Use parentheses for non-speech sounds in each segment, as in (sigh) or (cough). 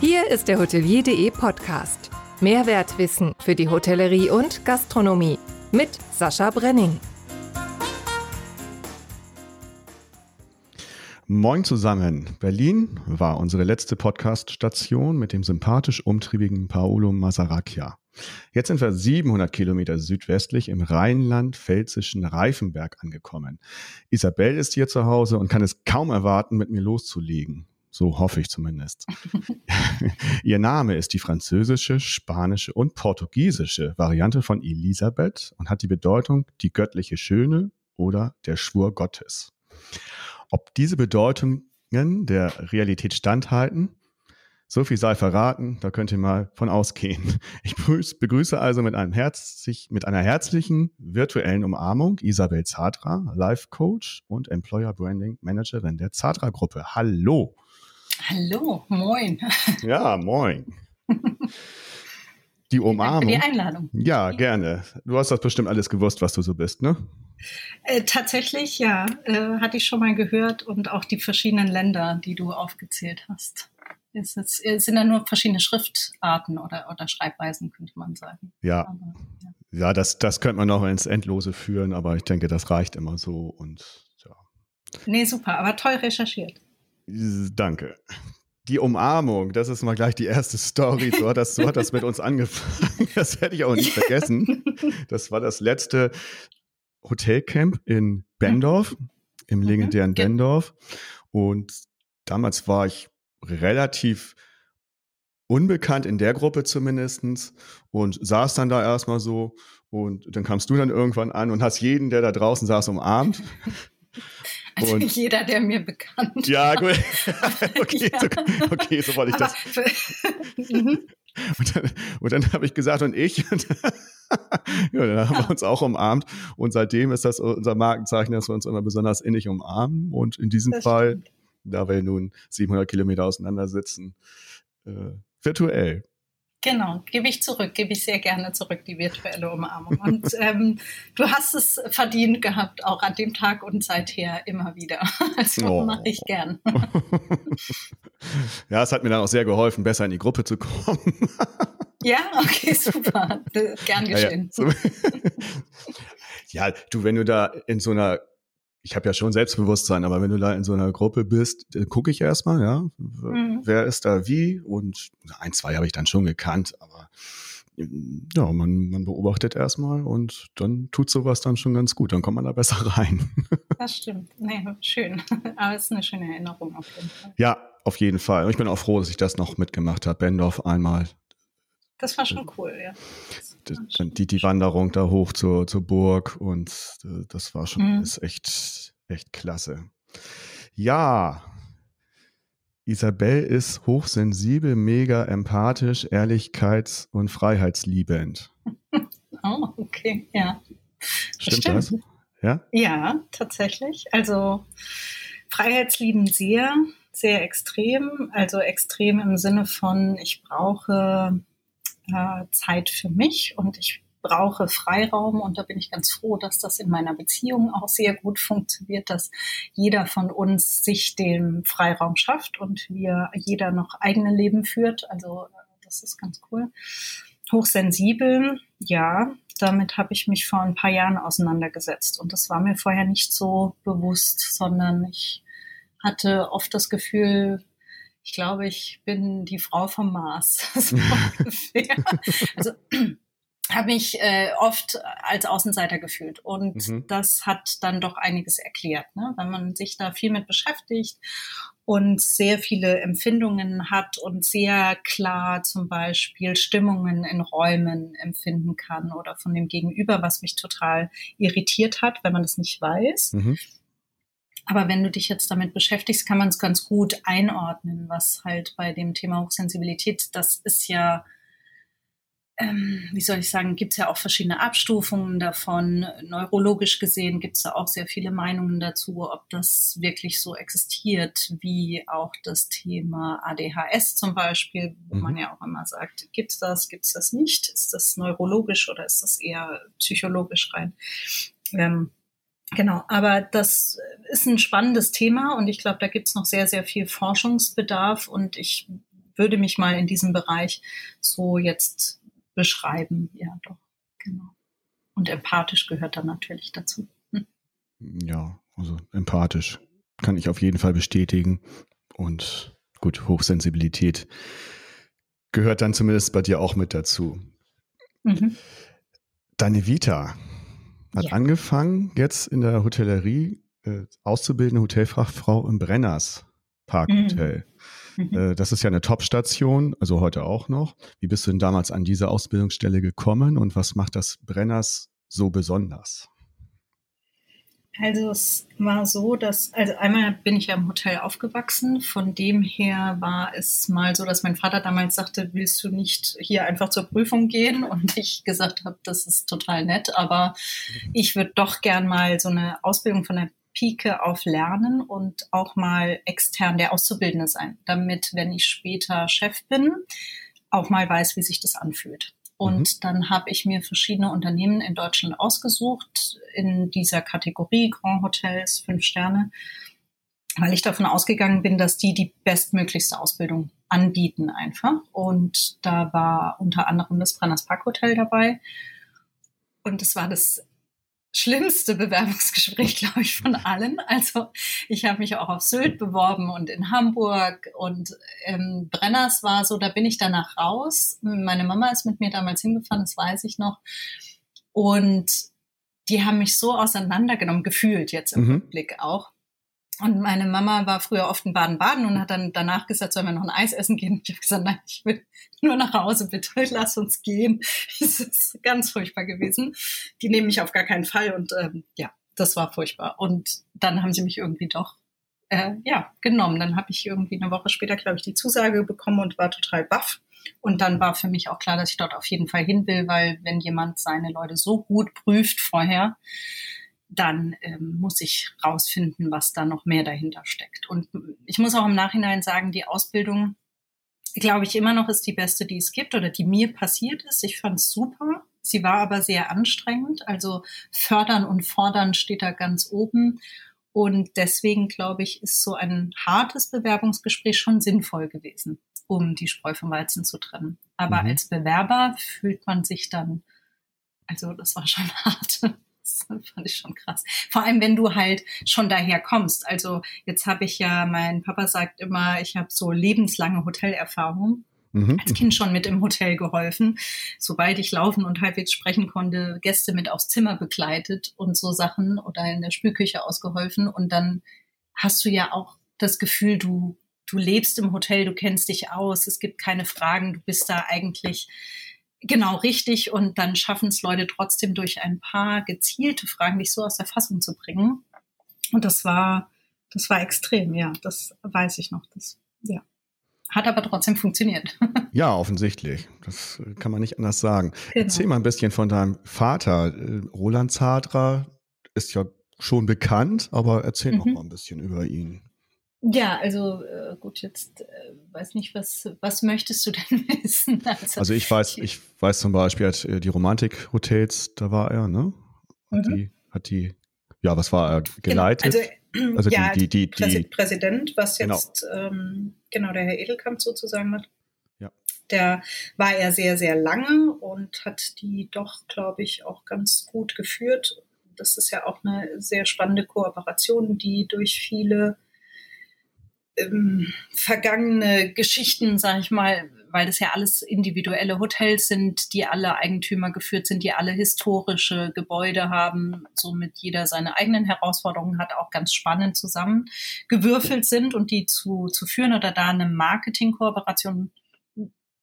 Hier ist der Hotelier.de Podcast. Mehrwertwissen für die Hotellerie und Gastronomie mit Sascha Brenning. Moin zusammen. Berlin war unsere letzte Podcast-Station mit dem sympathisch umtriebigen Paolo Masaracchia. Jetzt sind wir 700 Kilometer südwestlich im rheinland-pfälzischen Reifenberg angekommen. Isabel ist hier zu Hause und kann es kaum erwarten, mit mir loszulegen. So hoffe ich zumindest. (laughs) Ihr Name ist die französische, spanische und portugiesische Variante von Elisabeth und hat die Bedeutung die göttliche Schöne oder der Schwur Gottes. Ob diese Bedeutungen der Realität standhalten, so viel sei verraten, da könnt ihr mal von ausgehen. Ich begrüße also mit, einem herzlich, mit einer herzlichen virtuellen Umarmung Isabel Zadra, Life Coach und Employer Branding Managerin der Zadra Gruppe. Hallo. Hallo, moin. Ja, moin. Die Umarmung. Danke für die Einladung. Ja, gerne. Du hast das bestimmt alles gewusst, was du so bist, ne? Äh, tatsächlich, ja. Äh, hatte ich schon mal gehört und auch die verschiedenen Länder, die du aufgezählt hast. Es, ist, es sind ja nur verschiedene Schriftarten oder, oder Schreibweisen, könnte man sagen. Ja. Aber, ja. ja, das, das könnte man noch ins Endlose führen, aber ich denke, das reicht immer so und ja. Nee, super, aber toll recherchiert. Danke. Die Umarmung, das ist mal gleich die erste Story. So hat das, so hat das mit uns angefangen. (laughs) Das werde ich auch nicht vergessen. Das war das letzte Hotelcamp in Bendorf, im legendären Bendorf. Und damals war ich relativ unbekannt in der Gruppe zumindestens und saß dann da erstmal so und dann kamst du dann irgendwann an und hast jeden, der da draußen saß, umarmt. (laughs) Also und jeder, der mir bekannt Ja, gut. (laughs) okay, ja. So, okay, so wollte ich das. (laughs) Mhm. und dann, und dann habe ich gesagt, und ich. (laughs) Und ja, dann haben wir uns auch umarmt. Und seitdem ist das unser Markenzeichen, dass wir uns immer besonders innig umarmen. Und in diesem das Fall, stimmt. da wir nun 700 Kilometer auseinander sitzen, äh, virtuell. Genau, gebe ich zurück, gebe ich sehr gerne zurück, die virtuelle Umarmung. Und (laughs) ähm, du hast es verdient gehabt, auch an dem Tag und seither immer wieder. (laughs) Also oh. mache ich gern. (laughs) ja, es hat mir dann auch sehr geholfen, besser in die Gruppe zu kommen. ja, okay, super. Gern geschehen. Ja, ja. ja, du, wenn du da in so einer ich habe ja schon Selbstbewusstsein, aber wenn du da in so einer Gruppe bist, gucke ich erstmal, ja, mhm. wer ist da wie und ein, zwei habe ich dann schon gekannt, aber ja, man, man beobachtet erstmal und dann tut sowas dann schon ganz gut, dann kommt man da besser (laughs) rein. Das stimmt, nee, schön, (laughs) aber es ist eine schöne Erinnerung auf jeden Fall. Ja, auf jeden Fall. Und ich bin auch froh, dass ich das noch mitgemacht habe. Bendorf einmal. Das war schon cool, ja die, die Wanderung da hoch zur, zur Burg und äh, das war schon mhm. ist echt, echt klasse. Ja, Isabel ist hochsensibel, mega empathisch, ehrlichkeits- und freiheitsliebend. (laughs) Oh, okay, ja. Stimmt, stimmt, das? Ja? Ja, tatsächlich. Also freiheitsliebend sehr, sehr extrem. Also extrem im Sinne von, ich brauche äh, Zeit für mich und ich brauche Freiraum und da bin ich ganz froh, dass das in meiner Beziehung auch sehr gut funktioniert, dass jeder von uns sich den Freiraum schafft und wir jeder noch eigene Leben führt. Also das ist ganz cool. Hochsensibel, ja, damit habe ich mich vor ein paar Jahren auseinandergesetzt und das war mir vorher nicht so bewusst, sondern ich hatte oft das Gefühl, ich glaube, ich bin die Frau vom Mars. (laughs) so (laughs) ungefähr. Also (clears throat) habe mich äh, oft als Außenseiter gefühlt und mhm. das hat dann doch einiges erklärt, ne? wenn man sich da viel mit beschäftigt und sehr viele Empfindungen hat und sehr klar zum Beispiel Stimmungen in Räumen empfinden kann oder von dem Gegenüber, was mich total irritiert hat, wenn man das nicht weiß. Mhm. Aber wenn du dich jetzt damit beschäftigst, kann man es ganz gut einordnen, was halt bei dem Thema Hochsensibilität, das ist ja, ähm, wie soll ich sagen, gibt es ja auch verschiedene Abstufungen davon. Neurologisch gesehen gibt es da auch sehr viele Meinungen dazu, ob das wirklich so existiert, wie auch das Thema ADHS zum Beispiel, wo mhm. man ja auch immer sagt, gibt es das, gibt es das nicht? Ist das neurologisch oder ist das eher psychologisch rein? Ähm, Genau, aber das ist ein spannendes Thema und ich glaube, da gibt es noch sehr, sehr viel Forschungsbedarf und ich würde mich mal in diesem Bereich so jetzt beschreiben. Ja, doch, genau. Und empathisch gehört dann natürlich dazu. Hm. Ja, also empathisch kann ich auf jeden Fall bestätigen. Und gut, Hochsensibilität gehört dann zumindest bei dir auch mit dazu. Mhm. Deine Vita hat ja. angefangen jetzt in der Hotellerie äh, auszubildende Hotelfachfrau im Brenners Parkhotel. Mhm. Mhm. Äh, das ist ja eine Top-Station, also heute auch noch. Wie bist du denn damals an diese Ausbildungsstelle gekommen und was macht das Brenners so besonders? Also es war so, dass, also einmal bin ich ja im Hotel aufgewachsen. Von dem her war es mal so, dass mein Vater damals sagte, willst du nicht hier einfach zur Prüfung gehen? Und ich gesagt habe, das ist total nett, aber ich würde doch gern mal so eine Ausbildung von der Pike auf lernen und auch mal extern der Auszubildende sein, damit, wenn ich später Chef bin, auch mal weiß, wie sich das anfühlt. Und mhm. dann habe ich mir verschiedene Unternehmen in Deutschland ausgesucht in dieser Kategorie Grand Hotels, fünf Sterne, weil ich davon ausgegangen bin, dass die die bestmöglichste Ausbildung anbieten einfach. Und da war unter anderem das Brenners Park Hotel dabei. Und es war das schlimmste Bewerbungsgespräch, glaube ich, von allen. Also ich habe mich auch auf Sylt beworben und in Hamburg und ähm, Brenners war so, da bin ich danach raus. Meine Mama ist mit mir damals hingefahren, das weiß ich noch. Und die haben mich so auseinandergenommen, gefühlt jetzt im mhm. Rückblick auch. Und meine Mama war früher oft in Baden-Baden und hat dann danach gesagt, sollen wir noch ein Eis essen gehen? Ich habe gesagt, nein, ich will nur nach Hause, bitte, (laughs) lass uns gehen. (laughs) Es ist ganz furchtbar gewesen. Die nehmen mich auf gar keinen Fall und ähm, ja, das war furchtbar. Und dann haben sie mich irgendwie doch äh, ja genommen. Dann habe ich irgendwie eine Woche später, glaube ich, die Zusage bekommen und war total baff. Und dann war für mich auch klar, dass ich dort auf jeden Fall hin will, weil wenn jemand seine Leute so gut prüft vorher, dann ähm, muss ich rausfinden, was da noch mehr dahinter steckt. Und ich muss auch im Nachhinein sagen, die Ausbildung, glaube ich, immer noch ist die beste, die es gibt oder die mir passiert ist. Ich fand es super. Sie war aber sehr anstrengend. Also fördern und fordern steht da ganz oben. Und deswegen, glaube ich, ist so ein hartes Bewerbungsgespräch schon sinnvoll gewesen, um die Spreu vom Weizen zu trennen. Aber mhm. als Bewerber fühlt man sich dann, also das war schon (laughs) hart. Das fand ich schon krass. Vor allem, wenn du halt schon daher kommst. Also jetzt habe ich ja, mein Papa sagt immer, ich habe so lebenslange Hotelerfahrung. Mhm. Als Kind schon mit im Hotel geholfen. Sobald ich laufen und halbwegs sprechen konnte, Gäste mit aufs Zimmer begleitet und so Sachen oder in der Spülküche ausgeholfen. Und dann hast du ja auch das Gefühl, du, du lebst im Hotel, du kennst dich aus, es gibt keine Fragen, du bist da eigentlich Genau, richtig. Und dann schaffen es Leute trotzdem durch ein paar gezielte Fragen, dich so aus der Fassung zu bringen. Und das war, das war extrem, ja. Das weiß ich noch. Das, ja. Hat aber trotzdem funktioniert. (laughs) Ja, offensichtlich. Das kann man nicht anders sagen. Genau. Erzähl mal ein bisschen von deinem Vater. Äh, Roland Zadra ist ja schon bekannt, aber erzähl mhm. noch mal ein bisschen über ihn. Ja, also äh, gut, jetzt äh, weiß nicht, was, was möchtest du denn (laughs) wissen? Also, also ich weiß, ich weiß zum Beispiel, hat, äh, die Romantik-Hotels, da war er, ne? Hat, mhm. die, hat die, ja, was war er genau, geleitet? Genau, also, (clears throat) also ja, die, die, die, die, Präsident, was genau. jetzt genau. Ähm, genau der Herr Edelkamp sozusagen hat. Ja. Der war er sehr, sehr lange und hat die doch, glaube ich, auch ganz gut geführt. Das ist ja auch eine sehr spannende Kooperation, die durch viele ähm, vergangene Geschichten, sage ich mal, weil das ja alles individuelle Hotels sind, die alle Eigentümer geführt sind, die alle historische Gebäude haben, somit jeder seine eigenen Herausforderungen hat, auch ganz spannend zusammengewürfelt sind und die zu, zu führen oder da eine Marketingkooperation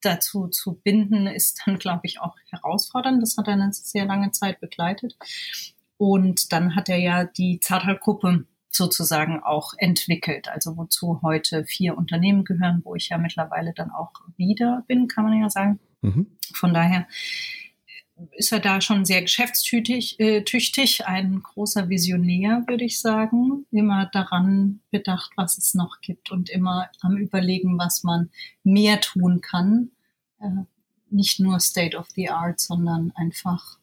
dazu zu binden, ist dann, glaube ich, auch herausfordernd. Das hat er eine sehr lange Zeit begleitet. Und dann hat er ja die Zartal-Gruppe sozusagen auch entwickelt. Also wozu heute vier Unternehmen gehören, wo ich ja mittlerweile dann auch wieder bin, kann man ja sagen. Mhm. Von daher ist er da schon sehr geschäftstüchtig, äh, tüchtig, ein großer Visionär, würde ich sagen. Immer daran bedacht, was es noch gibt und immer am Überlegen, was man mehr tun kann. Äh, nicht nur State of the Art, sondern einfach,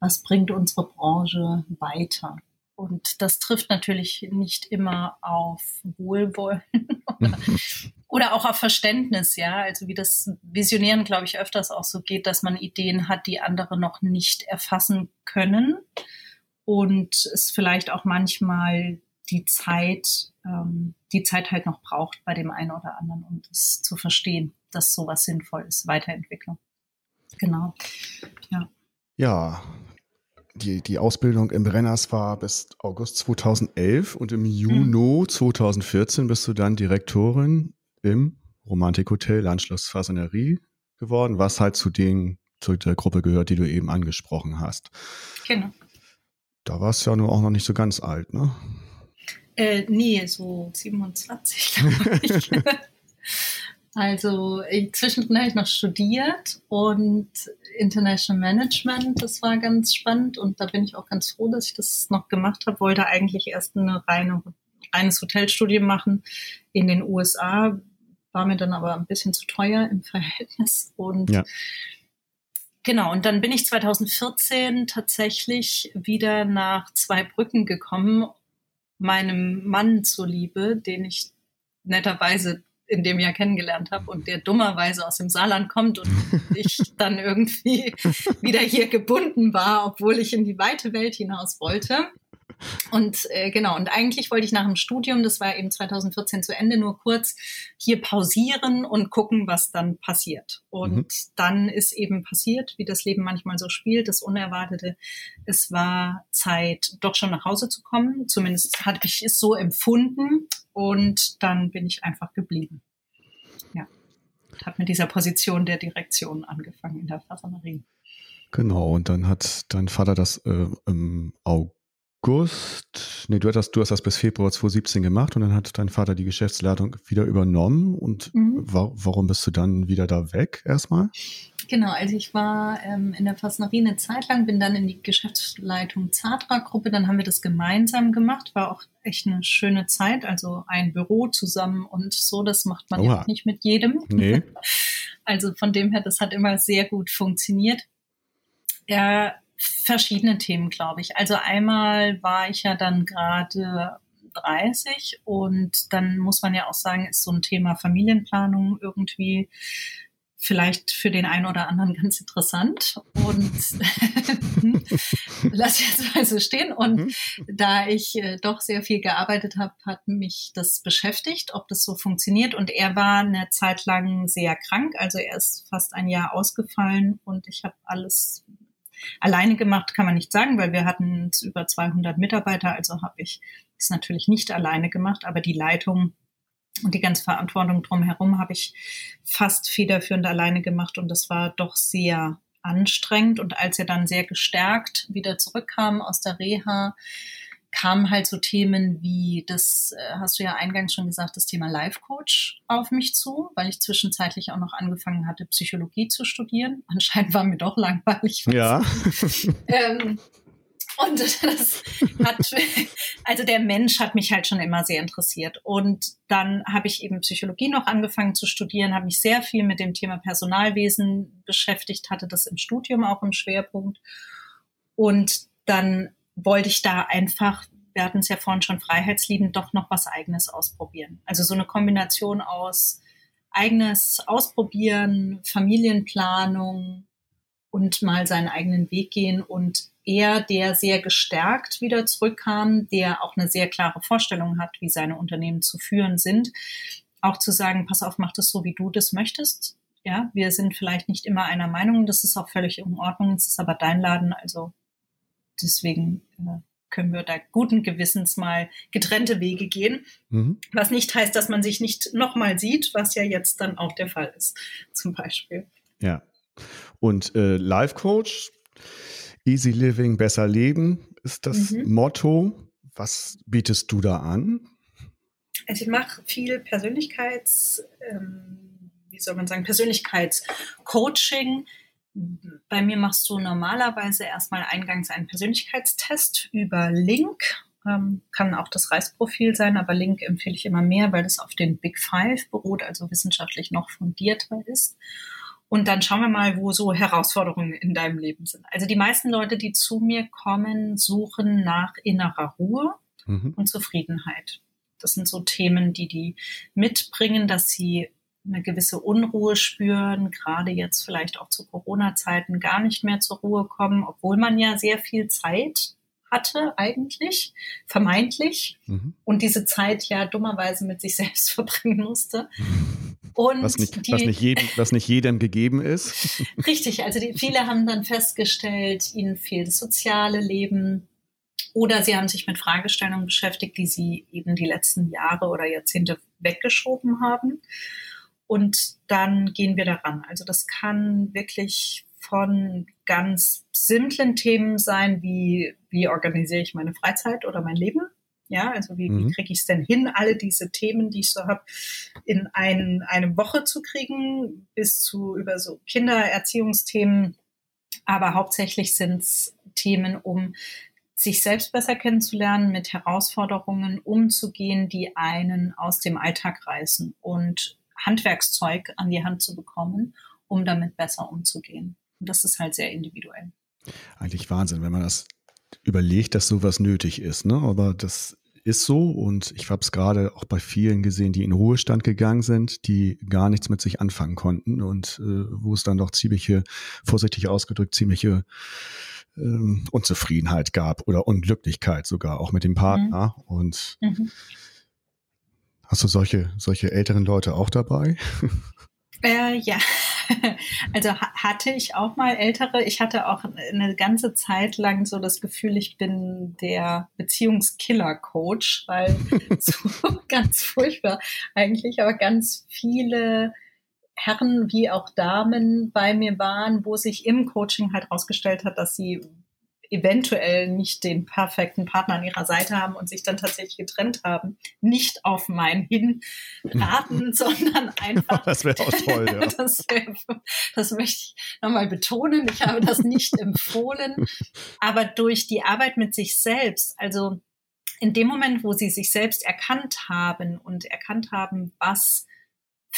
was bringt unsere Branche weiter. Und das trifft natürlich nicht immer auf Wohlwollen oder (laughs) oder auch auf Verständnis, ja, also wie das Visionieren, glaube ich, öfters auch so geht, dass man Ideen hat, die andere noch nicht erfassen können und es vielleicht auch manchmal die Zeit, ähm, die Zeit halt noch braucht bei dem einen oder anderen, um das zu verstehen, dass sowas sinnvoll ist, Weiterentwicklung. Genau. Ja. Ja, die, die Ausbildung im Brenners war bis August 2011 und im Juni mhm. 2014 bist du dann Direktorin im Romantikhotel Landschloss Fasanerie geworden, was halt zu den zu der Gruppe gehört, die du eben angesprochen hast. Genau. Da warst du ja nur auch noch nicht so ganz alt, ne? Äh, nee, so 27, (laughs) glaube ich. (laughs) also zwischendrin habe ich noch studiert und International Management, das war ganz spannend und da bin ich auch ganz froh, dass ich das noch gemacht habe. Wollte eigentlich erst eine reine, reines Hotelstudium machen in den USA, war mir dann aber ein bisschen zu teuer im (laughs) Verhältnis. Und ja. genau, und dann bin ich 2014 tatsächlich wieder nach zwei Brücken gekommen, meinem Mann zuliebe, den ich netterweise in dem Jahr kennengelernt habe und der dummerweise aus dem Saarland kommt und (laughs) ich dann irgendwie wieder hier gebunden war, obwohl ich in die weite Welt hinaus wollte. Und äh, genau, und eigentlich wollte ich nach dem Studium, das war eben 2014 zu Ende, nur kurz hier pausieren und gucken, was dann passiert. Und mhm. dann ist eben passiert, wie das Leben manchmal so spielt, das Unerwartete. Es war Zeit, doch schon nach Hause zu kommen. Zumindest hatte ich es so empfunden. Und dann bin ich einfach geblieben. Ja. Habe mit dieser Position der Direktion angefangen in der Fasanerie. Genau, und dann hat dein Vater das äh, im August August, nee, du hast, du hast das bis Februar 2017 gemacht und dann hat dein Vater die Geschäftsleitung wieder übernommen. Und mhm. wa warum bist du dann wieder da weg erstmal? Genau, also ich war ähm, in der Fasnerie eine Zeit lang, bin dann in die Geschäftsleitung Zadra-Gruppe, dann haben wir das gemeinsam gemacht, war auch echt eine schöne Zeit, also ein Büro zusammen und so, das macht man Oha. ja auch nicht mit jedem. Nee. (laughs) Also von dem her, das hat immer sehr gut funktioniert. Ja, verschiedene Themen, glaube ich. Also einmal war ich ja dann gerade 30 und dann muss man ja auch sagen, ist so ein Thema Familienplanung irgendwie vielleicht für den einen oder anderen ganz interessant und (laughs) lass jetzt mal so stehen. Und mhm. da ich äh, doch sehr viel gearbeitet habe, hat mich das beschäftigt, ob das so funktioniert. Und er war eine Zeit lang sehr krank, also er ist fast ein Jahr ausgefallen und ich habe alles Alleine gemacht kann man nicht sagen, weil wir hatten über 200 Mitarbeiter, also habe ich es natürlich nicht alleine gemacht, aber die Leitung und die ganze Verantwortung drumherum habe ich fast federführend alleine gemacht und das war doch sehr anstrengend. Und als er dann sehr gestärkt wieder zurückkam aus der Reha, kamen halt so Themen wie, das äh, hast du ja eingangs schon gesagt, das Thema Life Coach auf mich zu, weil ich zwischenzeitlich auch noch angefangen hatte, Psychologie zu studieren. (laughs) Anscheinend war mir doch langweilig. Ja. (laughs) ähm, und (laughs) das hat, also der Mensch hat mich halt schon immer sehr interessiert. Und dann habe ich eben Psychologie noch angefangen zu studieren, habe mich sehr viel mit dem Thema Personalwesen beschäftigt, hatte das im Studium auch im Schwerpunkt. Und dann wollte ich da einfach, wir hatten es ja vorhin schon freiheitsliebend, doch noch was eigenes ausprobieren. Also so eine Kombination aus eigenes Ausprobieren, Familienplanung und mal seinen eigenen Weg gehen und er, der sehr gestärkt wieder zurückkam, der auch eine sehr klare Vorstellung hat, wie seine Unternehmen zu führen sind, auch zu sagen, pass auf, mach das so, wie du das möchtest. Ja, wir sind vielleicht nicht immer einer Meinung, das ist auch völlig in Ordnung, es ist aber dein Laden, also deswegen äh, können wir da guten Gewissens mal getrennte Wege gehen. Mhm. Was nicht heißt, dass man sich nicht nochmal sieht, was ja jetzt dann auch der Fall ist, zum Beispiel. Ja. Und äh, Life Coach, Easy Living, besser leben ist das mhm. Motto. Was bietest du da an? Also ich mache viel Persönlichkeits, ähm, wie soll man sagen, Persönlichkeitscoaching bei mir machst du normalerweise erstmal eingangs einen Persönlichkeitstest über Link. Ähm, kann auch das Reisprofil sein, aber Link empfehle ich immer mehr, weil es auf den Big Five beruht, also wissenschaftlich noch fundierter ist. Und dann schauen wir mal, wo so Herausforderungen in deinem Leben sind. Also die meisten Leute, die zu mir kommen, suchen nach innerer Ruhe mhm. und Zufriedenheit. das sind so Themen, die die mitbringen, dass sie eine gewisse Unruhe spüren, gerade jetzt vielleicht auch zu Corona-Zeiten gar nicht mehr zur Ruhe kommen, obwohl man ja sehr viel Zeit hatte eigentlich, vermeintlich, mhm. und diese Zeit ja dummerweise mit sich (laughs) selbst verbringen musste. Und was nicht, die, was nicht, jedem, was nicht jedem gegeben ist. (laughs) Richtig, also die, viele haben dann festgestellt, ihnen fehlt das soziale Leben oder sie haben sich mit Fragestellungen beschäftigt, die sie eben die letzten Jahre oder Jahrzehnte weggeschoben haben. Und dann gehen wir daran. Also das kann wirklich von ganz simplen Themen sein, wie wie organisiere ich meine Freizeit oder mein Leben. Ja, also wie, mhm. wie kriege ich es denn hin, alle diese Themen, die ich so habe, in ein, eine Woche zu kriegen, bis zu über so Kindererziehungsthemen. Aber hauptsächlich sind es Themen, um sich selbst besser kennenzulernen, mit Herausforderungen umzugehen, die einen aus dem Alltag reißen und Handwerkszeug an die Hand zu bekommen, um damit besser umzugehen. Und das ist halt sehr individuell. Eigentlich Wahnsinn, wenn man das überlegt, dass sowas nötig ist. Ne? Aber das ist so und ich habe es gerade auch bei vielen gesehen, die in Ruhestand gegangen sind, die gar nichts mit sich anfangen konnten und äh, wo es dann doch ziemliche, vorsichtig ausgedrückt, ziemliche ähm, Unzufriedenheit gab oder Unglücklichkeit sogar auch mit dem Partner. Mhm. Und mhm. Hast du solche, solche älteren Leute auch dabei? (laughs) Äh, ja, (laughs) also hatte ich auch mal ältere. Ich hatte auch eine ganze Zeit lang so das Gefühl, ich bin der Beziehungskiller-Coach, weil (laughs) so ganz furchtbar eigentlich, aber ganz viele Herren wie auch Damen bei mir waren, wo sich im Coaching halt rausgestellt hat, dass sie eventuell nicht den perfekten Partner an ihrer Seite haben und sich dann tatsächlich getrennt haben, nicht auf mein Hinraten, (laughs) sondern einfach. Das wäre auch toll, ja. (laughs) das, wär, das möchte ich nochmal betonen. Ich habe das nicht (laughs) empfohlen, aber durch die Arbeit mit sich selbst, also in dem Moment, wo sie sich selbst erkannt haben und erkannt haben, was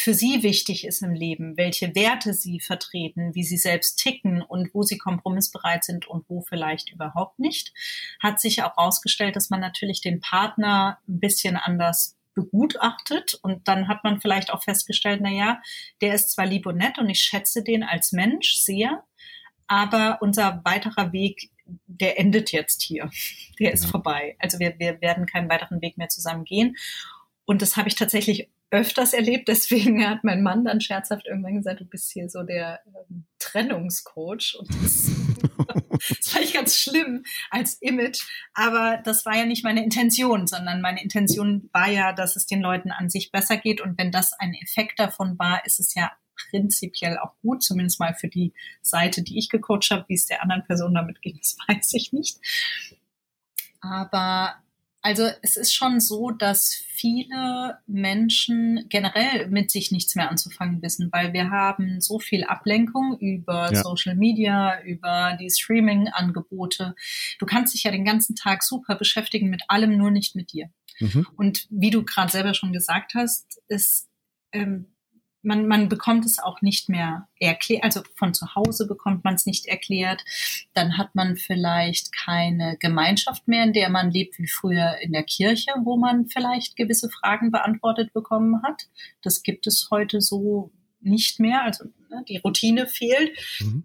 für sie wichtig ist im Leben, welche Werte sie vertreten, wie sie selbst ticken und wo sie kompromissbereit sind und wo vielleicht überhaupt nicht, hat sich auch herausgestellt, dass man natürlich den Partner ein bisschen anders begutachtet und dann hat man vielleicht auch festgestellt, na ja, der ist zwar lieb und nett und ich schätze den als Mensch sehr, aber unser weiterer Weg, der endet jetzt hier. Der ist ja. vorbei. Also wir, wir werden keinen weiteren Weg mehr zusammen gehen. Und das habe ich tatsächlich öfters erlebt. Deswegen hat mein Mann dann scherzhaft irgendwann gesagt, du bist hier so der ähm, Trennungscoach. Und das, (laughs) das fand ich ganz schlimm als Image. Aber das war ja nicht meine Intention, sondern meine Intention war ja, dass es den Leuten an sich besser geht. Und wenn das ein Effekt davon war, ist es ja prinzipiell auch gut, zumindest mal für die Seite, die ich gecoacht habe. Wie es der anderen Person damit ging, (laughs) das weiß ich nicht. Aber also es ist schon so, dass viele Menschen generell mit sich nichts mehr anzufangen wissen, weil wir haben so viel Ablenkung über ja. Social Media, über die Streaming-Angebote. Du kannst dich ja den ganzen Tag super beschäftigen mit allem, nur nicht mit dir. Mhm. Und wie du gerade selber schon gesagt hast, ist ähm, man, man bekommt es auch nicht mehr erklärt, also von zu Hause bekommt man es nicht erklärt. Dann hat man vielleicht keine Gemeinschaft mehr, in der man lebt wie früher in der Kirche, wo man vielleicht gewisse Fragen beantwortet bekommen hat. Das gibt es heute so nicht mehr. Also ne, die Routine fehlt. Mhm.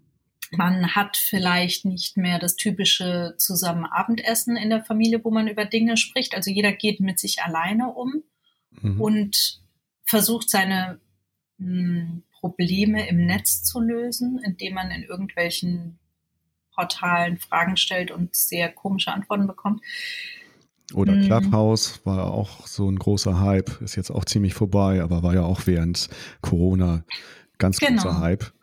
Man hat vielleicht nicht mehr das typische zusammen Abendessen in der Familie, wo man über Dinge spricht. Also jeder geht mit sich alleine um mhm. und versucht seine Probleme im Netz zu lösen, indem man in irgendwelchen Portalen Fragen stellt und sehr komische Antworten bekommt. Oder mm. Clubhouse war auch so ein großer Hype, ist jetzt auch ziemlich vorbei, aber war ja auch während Corona ganz genau. großer Hype.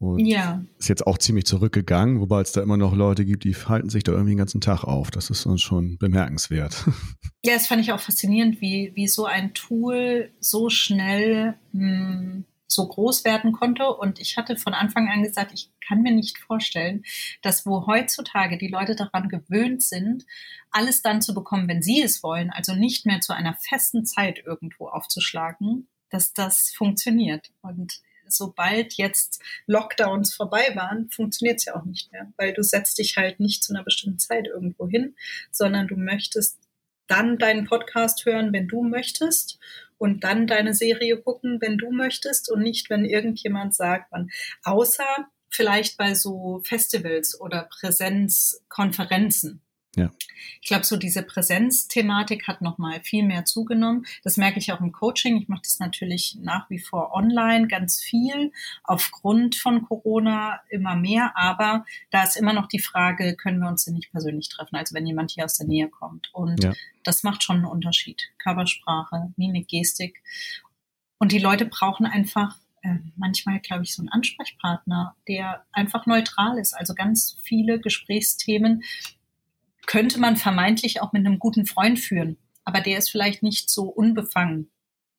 Und ja. ist jetzt auch ziemlich zurückgegangen, wobei es da immer noch Leute gibt, die halten sich da irgendwie den ganzen Tag auf. Das ist uns schon bemerkenswert. (laughs) Ja, das fand ich auch faszinierend, wie, wie so ein Tool so schnell mh, hm, so groß werden konnte. Und ich hatte von Anfang an gesagt, ich kann mir nicht vorstellen, dass wo heutzutage die Leute daran gewöhnt sind, alles dann zu bekommen, wenn sie es wollen, also nicht mehr zu einer festen Zeit irgendwo aufzuschlagen, dass das funktioniert. Und sobald jetzt Lockdowns vorbei waren, funktioniert es ja auch nicht mehr, weil du setzt dich halt nicht zu einer bestimmten Zeit irgendwo hin, sondern du möchtest dann deinen Podcast hören, wenn du möchtest und dann deine Serie gucken, wenn du möchtest und nicht, wenn irgendjemand sagt, wann. Außer vielleicht bei so Festivals oder Präsenzkonferenzen. Ja. Ich glaube, so diese Präsenzthematik hat nochmal viel mehr zugenommen. Das merke ich auch im Coaching. Ich mache das natürlich nach wie vor online ganz viel, aufgrund von Corona immer mehr. Aber da ist immer noch die Frage, können wir uns denn nicht persönlich treffen? Also wenn jemand hier aus der Nähe kommt. Und ja. das macht schon einen Unterschied. Körpersprache, Mimik, Gestik. Und die Leute brauchen einfach äh, manchmal, glaube ich, so einen Ansprechpartner, der einfach neutral ist. Also ganz viele Gesprächsthemen könnte man vermeintlich auch mit einem guten Freund führen, aber der ist vielleicht nicht so unbefangen.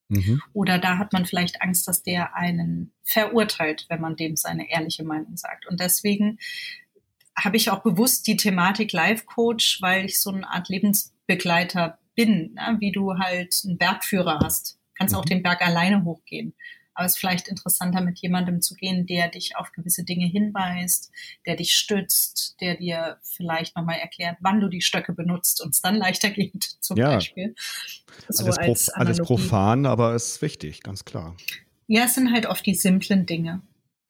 Mhm. Oder da hat man vielleicht Angst, dass der einen verurteilt, wenn man dem seine ehrliche Meinung sagt. Und deswegen habe ich auch bewusst die Thematik Life Coach, weil ich so eine Art Lebensbegleiter bin, ne? wie du halt einen Bergführer hast. Kannst mhm. auch den Berg alleine hochgehen. Aber es ist vielleicht interessanter, mit jemandem zu gehen, der dich auf gewisse Dinge hinweist, der dich stützt, der dir vielleicht nochmal erklärt, wann du die Stöcke benutzt und es dann leichter geht, (laughs) zum ja. Beispiel. So alles, prof alles profan, aber es ist wichtig, ganz klar. Ja, es sind halt oft die simplen Dinge,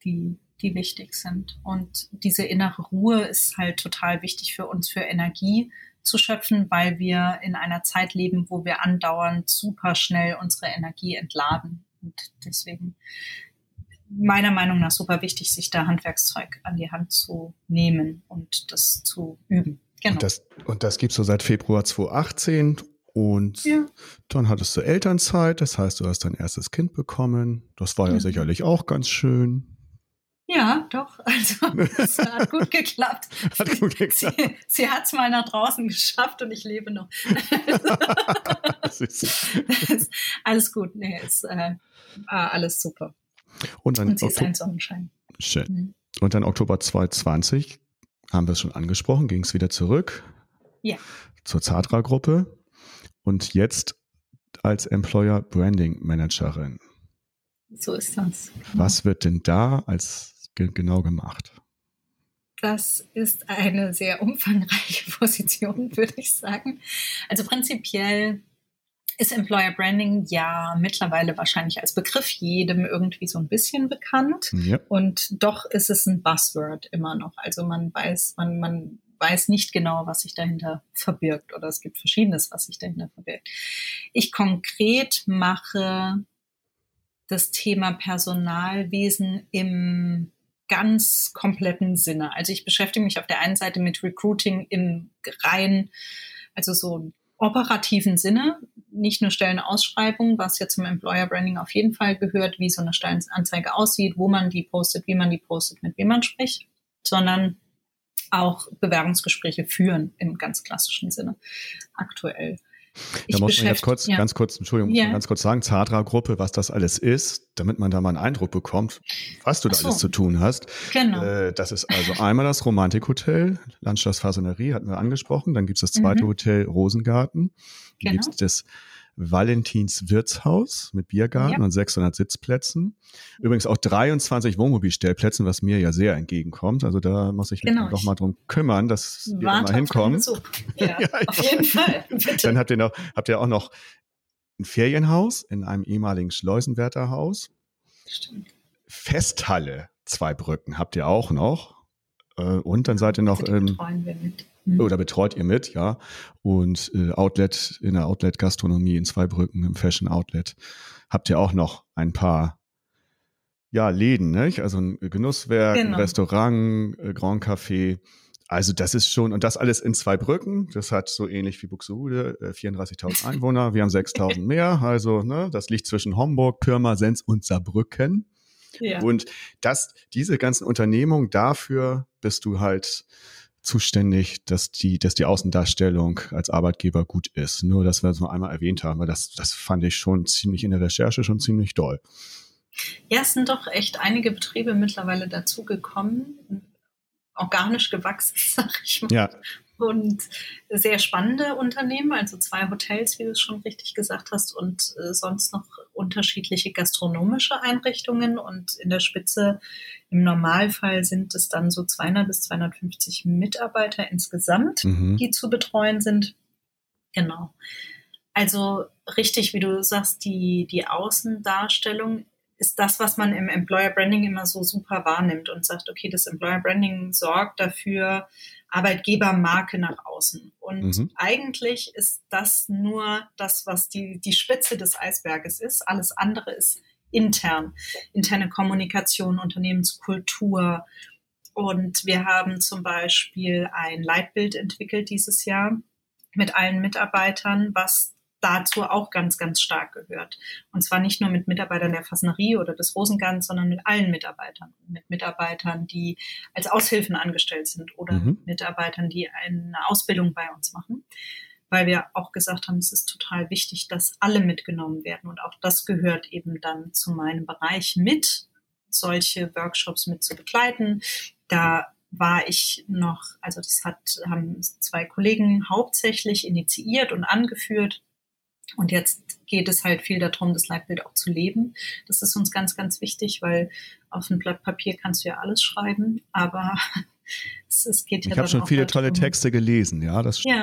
die, die wichtig sind. Und diese innere Ruhe ist halt total wichtig für uns, für Energie zu schöpfen, weil wir in einer Zeit leben, wo wir andauernd super schnell unsere Energie entladen. Und deswegen meiner Meinung nach super wichtig, sich da Handwerkszeug an die Hand zu nehmen und das zu üben. Genau. Und das, und das gibst du seit Februar 2018 und ja. dann hattest du Elternzeit, das heißt, du hast dein erstes Kind bekommen. Das war ja, ja mhm. sicherlich auch ganz schön. Ja, doch. (laughs) Also es hat gut geklappt. (laughs) hat gut geklappt. Sie, sie hat es mal nach draußen geschafft und ich lebe noch. (laughs) alles gut. Nee, ist äh, alles super. Und, dann und sie ist ein Sonnenschein. Schön. Mhm. Und dann Oktober 2020 haben wir es schon angesprochen, ging es wieder zurück. Ja. Zur Zadra-Gruppe. Und jetzt als Employer Branding Managerin. So ist das. Was wird denn da als genau gemacht? Das ist eine sehr umfangreiche (laughs) Position, würde ich sagen. Also prinzipiell ist Employer Branding ja mittlerweile wahrscheinlich als Begriff jedem irgendwie so ein bisschen bekannt. Ja. Und doch ist es ein Buzzword immer noch. Also man weiß, man, man weiß nicht genau, was sich dahinter verbirgt oder es gibt Verschiedenes, was sich dahinter verbirgt. Ich konkret mache das Thema Personalwesen im ganz kompletten Sinne. Also ich beschäftige mich auf der einen Seite mit Recruiting im rein, also so operativen Sinne, nicht nur Stellenausschreibungen, was ja zum Employer Branding auf jeden Fall gehört, wie so eine Stellenanzeige aussieht, wo man die postet, wie man die postet, mit wem man spricht, sondern auch Bewerbungsgespräche führen im ganz klassischen Sinne aktuell. Da muss man jetzt kurz, ja. ganz kurz, Entschuldigung, ja. ganz kurz sagen, Zadra-Gruppe, was das alles ist, damit man da mal einen Eindruck bekommt, was du da so. alles zu tun hast. Genau. Äh, das ist also einmal das Romantikhotel, Landschaftsfasonerie hatten wir angesprochen, dann gibt es das zweite mhm. Hotel Rosengarten, dann genau. gibt es das Valentins Wirtshaus mit Biergarten ja. und 600 Sitzplätzen. Übrigens auch 23 Wohnmobilstellplätzen, was mir ja sehr entgegenkommt. Also da muss ich mich genau. noch mal drum kümmern, dass wir da mal hinkommen. (laughs) Ja, ja, auf jeden Fall. (laughs) Bitte. Dann habt ihr noch, habt ihr auch noch ein Ferienhaus in einem ehemaligen Schleusenwärterhaus. Stimmt. Festhalle, zwei Brücken habt ihr auch noch. Äh, und dann seid ihr noch im, Mhm. Oder betreut ihr mit, ja. Und äh, Outlet, in der Outlet-Gastronomie in Zweibrücken, im Fashion Outlet, habt ihr auch noch ein paar ja, Läden, nicht? Also ein Genusswerk, genau. ein Restaurant, äh, Grand Café. Also das ist schon, und das alles in zwei Brücken. Das hat so ähnlich wie Buxtehude, äh, 34.000 (laughs) Einwohner. Wir haben 6.000 mehr. Also ne, das liegt zwischen Homburg, Pirmasens und Saarbrücken. Ja. Und das, diese ganzen Unternehmungen, dafür bist du halt zuständig, dass die, dass die Außendarstellung als Arbeitgeber gut ist. Nur, dass wir es nur einmal erwähnt haben, weil das, das fand ich schon ziemlich in der Recherche schon ziemlich doll. Ja, es sind doch echt einige Betriebe mittlerweile dazugekommen, organisch gewachsen, (laughs) sag ich mal. Ja und sehr spannende Unternehmen, also zwei Hotels, wie du es schon richtig gesagt hast, und äh, sonst noch unterschiedliche gastronomische Einrichtungen. Und in der Spitze im Normalfall sind es dann so 200 bis 250 Mitarbeiter insgesamt, mhm. die zu betreuen sind. Genau. Also richtig, wie du sagst, die, die Außendarstellung ist das, was man im Employer Branding immer so super wahrnimmt und sagt, okay, das Employer Branding sorgt dafür, Arbeitgebermarke nach außen. Und mhm. eigentlich ist das nur das, was die, die Spitze des Eisberges ist. Alles andere ist intern. Interne Kommunikation, Unternehmenskultur. Und wir haben zum Beispiel ein Leitbild entwickelt dieses Jahr mit allen Mitarbeitern, was dazu auch ganz, ganz stark gehört. Und zwar nicht nur mit Mitarbeitern der Fasnerie oder des Rosengans, sondern mit allen Mitarbeitern. Mit Mitarbeitern, die als Aushilfen angestellt sind oder mhm. Mitarbeitern, die eine Ausbildung bei uns machen. Weil wir auch gesagt haben, es ist total wichtig, dass alle mitgenommen werden. Und auch das gehört eben dann zu meinem Bereich mit, solche Workshops mit zu begleiten. Da war ich noch, also das hat, haben zwei Kollegen hauptsächlich initiiert und angeführt. Und jetzt geht es halt viel darum, das Leitbild auch zu leben. Das ist uns ganz, ganz wichtig, weil auf ein Blatt Papier kannst du ja alles schreiben, aber (laughs) es, es geht ja Ich habe schon viele halt tolle um, Texte gelesen, ja, das stimmt.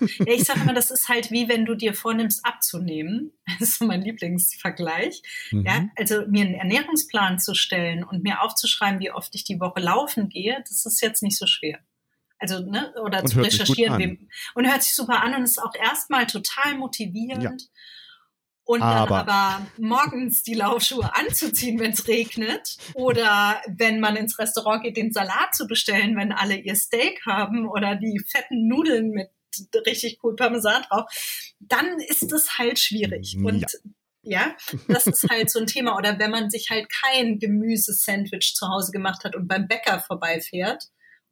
Ja, ja ich sage immer, das ist halt wie wenn du dir vornimmst abzunehmen. Das ist mein Lieblingsvergleich. Mhm. Ja, also mir einen Ernährungsplan zu stellen und mir aufzuschreiben, wie oft ich die Woche laufen gehe, das ist jetzt nicht so schwer. Also, ne, oder und zu recherchieren. Und hört sich super an und ist auch erstmal total motivierend. Ja. Und aber. dann aber morgens die Laufschuhe anzuziehen, wenn es regnet. Oder wenn man ins Restaurant geht, den Salat zu bestellen, wenn alle ihr Steak haben oder die fetten Nudeln mit richtig cool Parmesan drauf, dann ist es halt schwierig. Und ja. Ja, das ist halt so ein Thema. Oder wenn man sich halt kein Gemüsesandwich zu Hause gemacht hat und beim Bäcker vorbeifährt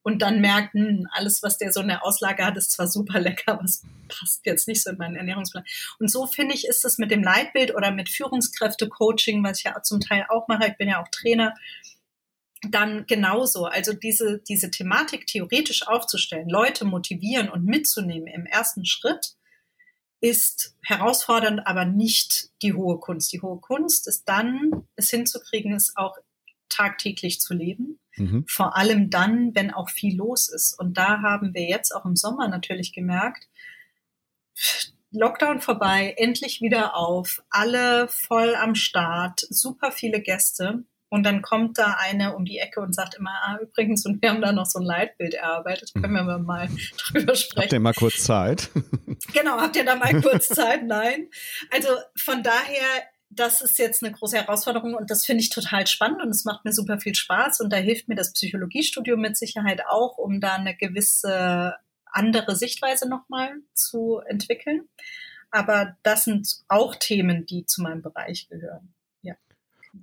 und dann merkt, hm, alles, was der so in der Auslage hat, ist zwar super lecker, aber es passt jetzt nicht so in meinen Ernährungsplan. Und so finde ich, ist es mit dem Leitbild oder mit Führungskräfte-Coaching, was ich ja zum Teil auch mache, ich bin ja auch Trainer, dann genauso. Also diese, diese Thematik theoretisch aufzustellen, Leute motivieren und mitzunehmen im ersten Schritt, ist herausfordernd, aber nicht die hohe Kunst. Die hohe Kunst ist dann, es hinzukriegen, es auch tagtäglich zu leben Mhm. Vor allem dann, wenn auch viel los ist. Und da haben wir jetzt auch im Sommer natürlich gemerkt, Lockdown vorbei, endlich wieder auf, alle voll am Start, super viele Gäste. Und dann kommt da eine um die Ecke und sagt immer, ah, übrigens, und wir haben da noch so ein Leitbild erarbeitet, können wir mal (laughs) drüber sprechen. Habt ihr mal kurz Zeit? genau, habt ihr da mal kurz Zeit? Nein. Also von daher das ist jetzt eine große Herausforderung und das finde ich total spannend und es macht mir super viel Spaß und da hilft mir das Psychologiestudium mit Sicherheit auch, um da eine gewisse andere Sichtweise nochmal zu entwickeln. Aber das sind auch Themen, die zu meinem Bereich gehören. Ja.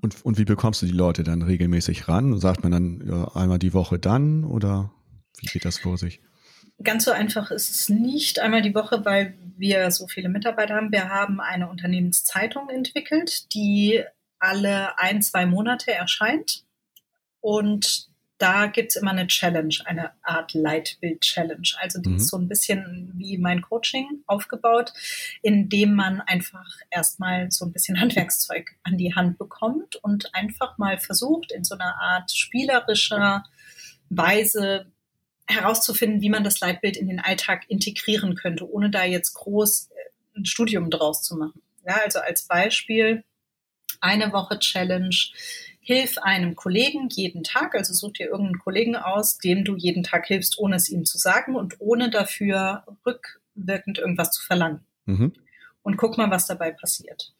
Und, und wie bekommst du die Leute dann regelmäßig ran? Sagt man dann ja, einmal die Woche dann oder wie geht das vor sich? Ganz so einfach ist es nicht einmal die Woche, weil wir so viele Mitarbeiter haben. Wir haben eine Unternehmenszeitung entwickelt, die alle ein, zwei Monate erscheint. Und da gibt's immer eine Challenge, eine Art Leitbild-Challenge. Also die mhm. ist so ein bisschen wie mein Coaching aufgebaut, indem man einfach erstmal so ein bisschen (laughs) Handwerkszeug an die Hand bekommt und einfach mal versucht, in so einer Art spielerischer Weise herauszufinden, wie man das Leitbild in den Alltag integrieren könnte, ohne da jetzt groß äh, ein Studium draus zu machen. Ja, also als Beispiel eine Woche Challenge. Hilf einem Kollegen jeden Tag, also such dir irgendeinen Kollegen aus, dem du jeden Tag hilfst, ohne es ihm zu sagen und ohne dafür rückwirkend irgendwas zu verlangen. Mhm. Und guck mal, was dabei passiert.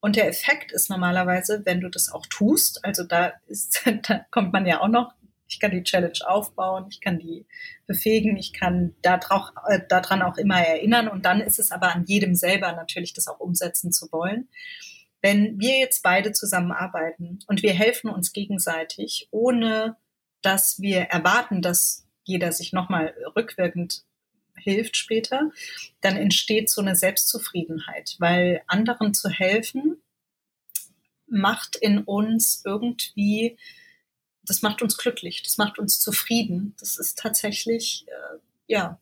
Und der Effekt ist normalerweise, wenn du das auch tust, also da ist, (laughs) da kommt man ja auch noch ich kann die Challenge aufbauen, ich kann die befähigen, ich kann daran, äh, daran auch immer erinnern und dann ist es aber an jedem selber natürlich, das auch umsetzen zu wollen. Wenn wir jetzt beide zusammenarbeiten und wir helfen uns gegenseitig, ohne dass wir erwarten, dass jeder sich nochmal rückwirkend hilft später, dann entsteht so eine Selbstzufriedenheit, weil anderen zu helfen macht in uns irgendwie das macht uns glücklich, das macht uns zufrieden. Das ist tatsächlich, äh, ja,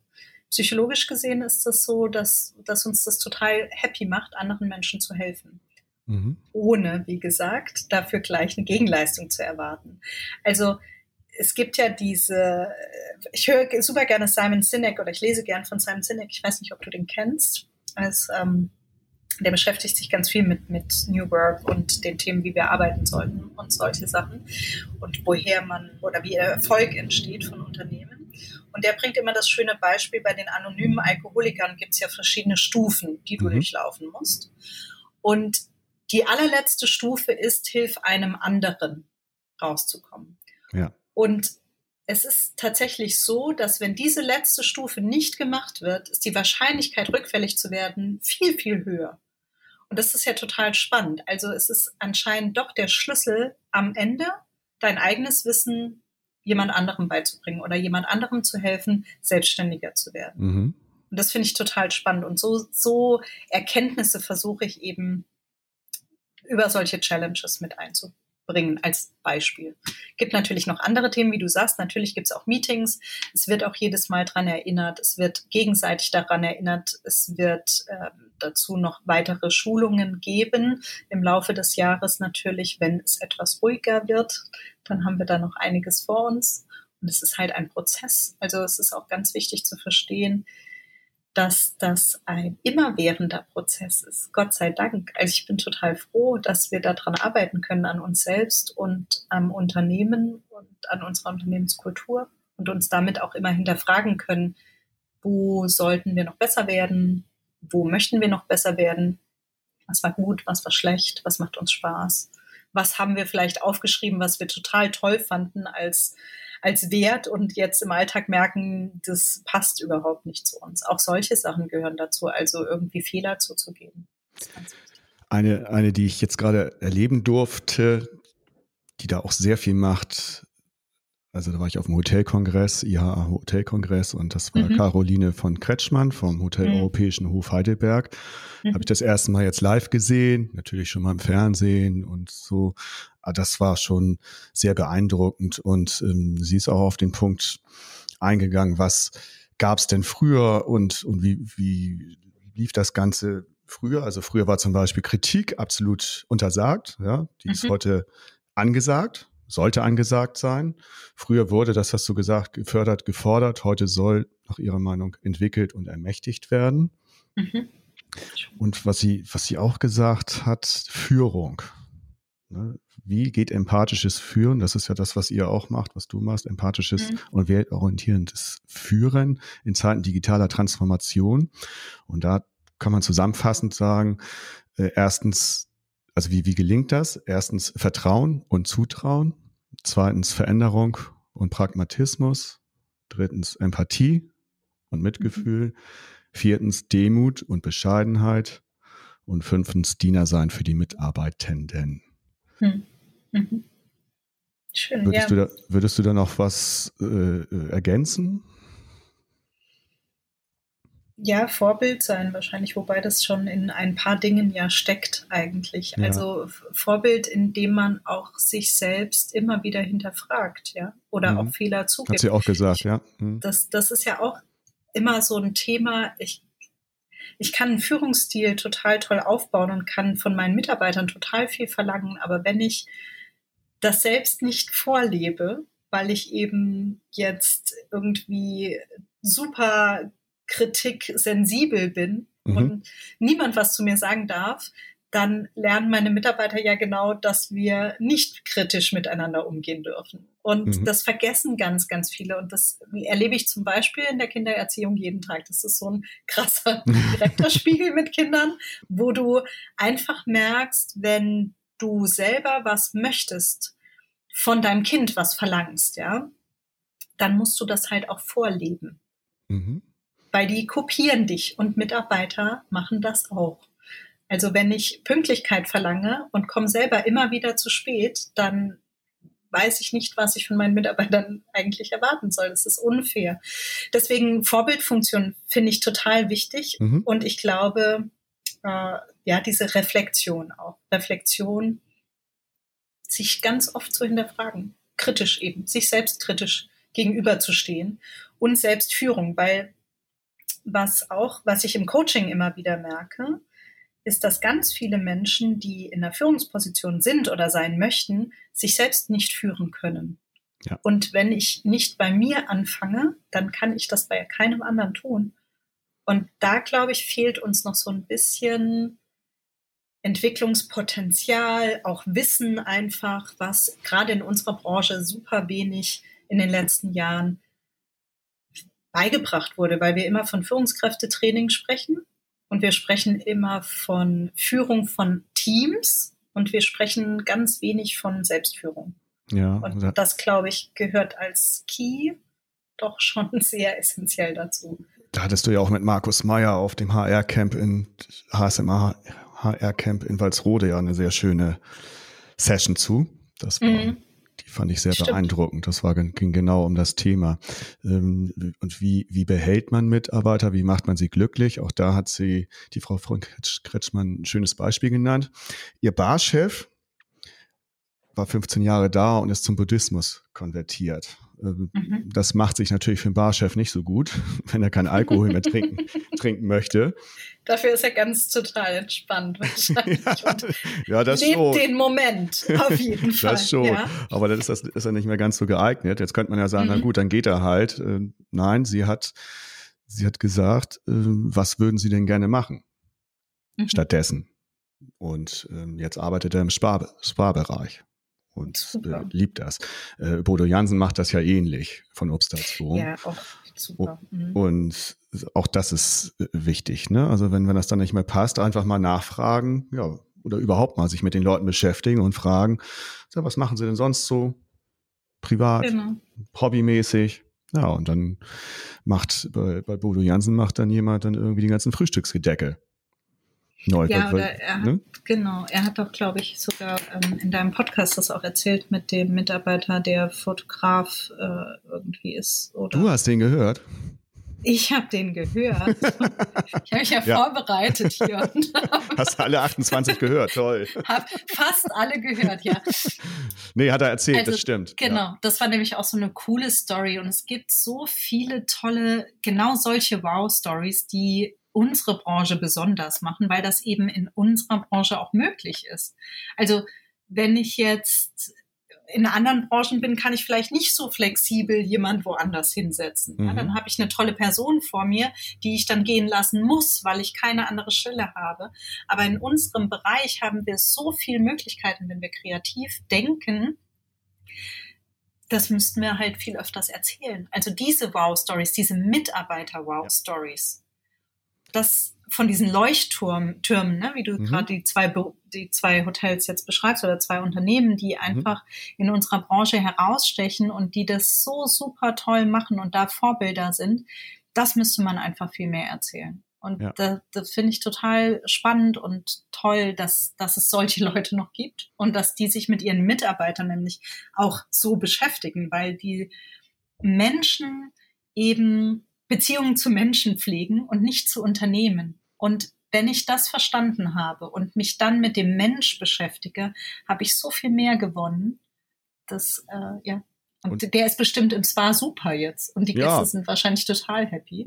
psychologisch gesehen ist das so, dass, dass uns das total happy macht, anderen Menschen zu helfen. Mhm. Ohne, wie gesagt, dafür gleich eine Gegenleistung zu erwarten. Also es gibt ja diese, ich höre super gerne Simon Sinek oder ich lese gern von Simon Sinek. Ich weiß nicht, ob du den kennst. Als, ähm, der beschäftigt sich ganz viel mit, mit New Work und den Themen, wie wir arbeiten sollten und solche Sachen und woher man oder wie Erfolg entsteht von Unternehmen. Und der bringt immer das schöne Beispiel, bei den anonymen Alkoholikern gibt es ja verschiedene Stufen, die du mhm. durchlaufen musst. Und die allerletzte Stufe ist, hilf einem anderen rauszukommen. Ja. Und es ist tatsächlich so, dass wenn diese letzte Stufe nicht gemacht wird, ist die Wahrscheinlichkeit, rückfällig zu werden, viel, viel höher. Und das ist ja total spannend. Also es ist anscheinend doch der Schlüssel am Ende, dein eigenes Wissen jemand anderem beizubringen oder jemand anderem zu helfen, selbstständiger zu werden. Mhm. Und das finde ich total spannend. Und so, so Erkenntnisse versuche ich eben über solche Challenges mit einzubringen bringen als Beispiel. Gibt natürlich noch andere Themen, wie du sagst. Natürlich gibt es auch Meetings. Es wird auch jedes Mal daran erinnert. Es wird gegenseitig daran erinnert. Es wird äh, dazu noch weitere Schulungen geben im Laufe des Jahres natürlich, wenn es etwas ruhiger wird. Dann haben wir da noch einiges vor uns. Und es ist halt ein Prozess. Also es ist auch ganz wichtig zu verstehen, dass das ein immerwährender Prozess ist. Gott sei Dank. Also ich bin total froh, dass wir daran arbeiten können, an uns selbst und am Unternehmen und an unserer Unternehmenskultur und uns damit auch immer hinterfragen können, wo sollten wir noch besser werden, wo möchten wir noch besser werden, was war gut, was war schlecht, was macht uns Spaß, was haben wir vielleicht aufgeschrieben, was wir total toll fanden als als Wert und jetzt im Alltag merken, das passt überhaupt nicht zu uns. Auch solche Sachen gehören dazu, also irgendwie Fehler zuzugeben. Eine, eine, die ich jetzt gerade erleben durfte, die da auch sehr viel macht, also da war ich auf dem Hotelkongress, IHA Hotelkongress und das war mhm. Caroline von Kretschmann vom Hotel mhm. Europäischen Hof Heidelberg. Mhm. Habe ich das erste Mal jetzt live gesehen, natürlich schon mal im Fernsehen und so. Aber das war schon sehr beeindruckend und ähm, sie ist auch auf den Punkt eingegangen, was gab es denn früher und, und wie, wie lief das Ganze früher? Also früher war zum Beispiel Kritik absolut untersagt, ja, die ist mhm. heute angesagt sollte angesagt sein. Früher wurde das, hast du gesagt, gefördert, gefordert. Heute soll nach ihrer Meinung entwickelt und ermächtigt werden. Mhm. Und was sie, was sie auch gesagt hat, Führung. Ne? Wie geht empathisches Führen? Das ist ja das, was ihr auch macht, was du machst, empathisches mhm. und wertorientierendes Führen in Zeiten digitaler Transformation. Und da kann man zusammenfassend sagen, äh, erstens also wie, wie gelingt das? Erstens Vertrauen und Zutrauen. Zweitens Veränderung und Pragmatismus. Drittens Empathie und Mitgefühl. Mhm. Viertens Demut und Bescheidenheit. Und fünftens Diener sein für die Mitarbeitenden. Mhm. Mhm. Schön, würdest, ja. du da, würdest du da noch was äh, äh ergänzen? Ja, Vorbild sein wahrscheinlich, wobei das schon in ein paar Dingen ja steckt eigentlich. Ja. Also Vorbild, indem man auch sich selbst immer wieder hinterfragt, ja, oder mhm. auch Fehler zugibt. Hat sie auch gesagt, ja. Mhm. Das, das ist ja auch immer so ein Thema. Ich, ich kann einen Führungsstil total toll aufbauen und kann von meinen Mitarbeitern total viel verlangen, aber wenn ich das selbst nicht vorlebe, weil ich eben jetzt irgendwie super Kritik sensibel bin mhm. und niemand was zu mir sagen darf, dann lernen meine Mitarbeiter ja genau, dass wir nicht kritisch miteinander umgehen dürfen. Und mhm. das vergessen ganz, ganz viele. Und das erlebe ich zum Beispiel in der Kindererziehung jeden Tag. Das ist so ein krasser (laughs) direkter Spiegel mit Kindern, wo du einfach merkst, wenn du selber was möchtest, von deinem Kind was verlangst, ja, dann musst du das halt auch vorleben. Mhm weil die kopieren dich und Mitarbeiter machen das auch. Also wenn ich Pünktlichkeit verlange und komme selber immer wieder zu spät, dann weiß ich nicht, was ich von meinen Mitarbeitern eigentlich erwarten soll. Das ist unfair. Deswegen Vorbildfunktion finde ich total wichtig mhm. und ich glaube, äh, ja, diese Reflexion auch. Reflexion, sich ganz oft zu hinterfragen, kritisch eben, sich selbst kritisch gegenüberzustehen und Selbstführung, weil was auch, was ich im Coaching immer wieder merke, ist, dass ganz viele Menschen, die in der Führungsposition sind oder sein möchten, sich selbst nicht führen können. Ja. Und wenn ich nicht bei mir anfange, dann kann ich das bei keinem anderen tun. Und da, glaube ich, fehlt uns noch so ein bisschen Entwicklungspotenzial, auch Wissen einfach, was gerade in unserer Branche super wenig in den letzten Jahren beigebracht wurde, weil wir immer von Führungskräftetraining sprechen und wir sprechen immer von Führung von Teams und wir sprechen ganz wenig von Selbstführung. Ja. Und das, glaube ich, gehört als Key doch schon (laughs) sehr essentiell dazu. Da hattest du ja auch mit Markus Meyer auf dem HR-Camp in HSMA HR-Camp in Walsrode ja eine sehr schöne Session zu. Das war, mhm. Die fand ich sehr Stimmt. beeindruckend. Das war, ging genau um das Thema. Ähm, und wie, wie behält man Mitarbeiter? Wie macht man sie glücklich? Auch da hat sie, die Frau von Kretschmann, ein schönes Beispiel genannt. Ihr Barchef war 15 Jahre da und ist zum Buddhismus konvertiert. Ähm, mhm. Das macht sich natürlich für den Barchef nicht so gut, (laughs) wenn er keinen Alkohol mehr trinken, (laughs) trinken möchte. Dafür ist er ganz total entspannt wahrscheinlich. (laughs) ja, ja, das lebt schon. den Moment, auf jeden Fall. Das schon. Ja. Aber dann ist, das, ist er nicht mehr ganz so geeignet. Jetzt könnte man ja sagen, mhm. na gut, dann geht er halt. Ähm, nein, sie hat, sie hat gesagt, ähm, was würden Sie denn gerne machen? Mhm. Stattdessen. Und jetzt arbeitet er im Spar Sparbereich und äh, liebt das. Äh, Bodo Jansen macht das ja ähnlich von Obst dazu. Ja, auch super. Mhm. Und auch das ist äh, wichtig. Ne? Also wenn, wenn das dann nicht mehr passt, einfach mal nachfragen, ja, oder überhaupt mal sich mit den Leuten beschäftigen und fragen, so, was machen sie denn sonst so privat, genau. hobbymäßig? Ja, und dann macht bei, bei Bodo Jansen macht dann jemand dann irgendwie den ganzen Frühstücksgedecke neu. Ja, oder er ne? hat, genau, er hat doch, glaube ich, sogar ähm, in deinem Podcast das auch erzählt mit dem Mitarbeiter, der Fotograf äh, irgendwie ist. Oder? Du hast den gehört? Ich habe den gehört. (laughs) Ich habe mich ja, ja, vorbereitet hier. (laughs) Hast alle 28 gehört, toll. Hab fast alle gehört, ja. Nee, hat er erzählt, also, das stimmt. Genau, ja. das war nämlich auch so eine coole Story und es gibt so viele tolle, genau solche Wow-Stories, die unsere Branche besonders machen, weil das eben in unserer Branche auch möglich ist. Also wenn ich jetzt in anderen Branchen bin, kann ich vielleicht nicht so flexibel jemand woanders hinsetzen. Mhm. Ja, dann habe ich eine tolle Person vor mir, die ich dann gehen lassen muss, weil ich keine andere Stelle habe. Aber in unserem Bereich haben wir so viele Möglichkeiten, wenn wir kreativ denken. Das müssten wir halt viel öfters erzählen. Also diese Wow-Stories, diese Mitarbeiter-Wow-Stories das von diesen Leuchttürmen, ne, wie du mhm. gerade die zwei, die zwei Hotels jetzt beschreibst oder zwei Unternehmen, die mhm. einfach mhm. in unserer Branche herausstechen und die das so super toll machen und da Vorbilder sind, das müsste man einfach viel mehr erzählen. Und ja. das, das finde ich total spannend und toll, dass, dass es solche (laughs) Leute noch gibt und dass die sich mit ihren Mitarbeitern nämlich auch so beschäftigen, weil die Menschen eben Beziehungen zu Menschen pflegen und nicht zu Unternehmen. Und wenn ich das verstanden habe und mich dann mit dem Mensch beschäftige, habe ich so viel mehr gewonnen. Das, äh, ja. Und, und, der ist bestimmt im Spa super jetzt. Und die Gäste ja, sind wahrscheinlich total happy.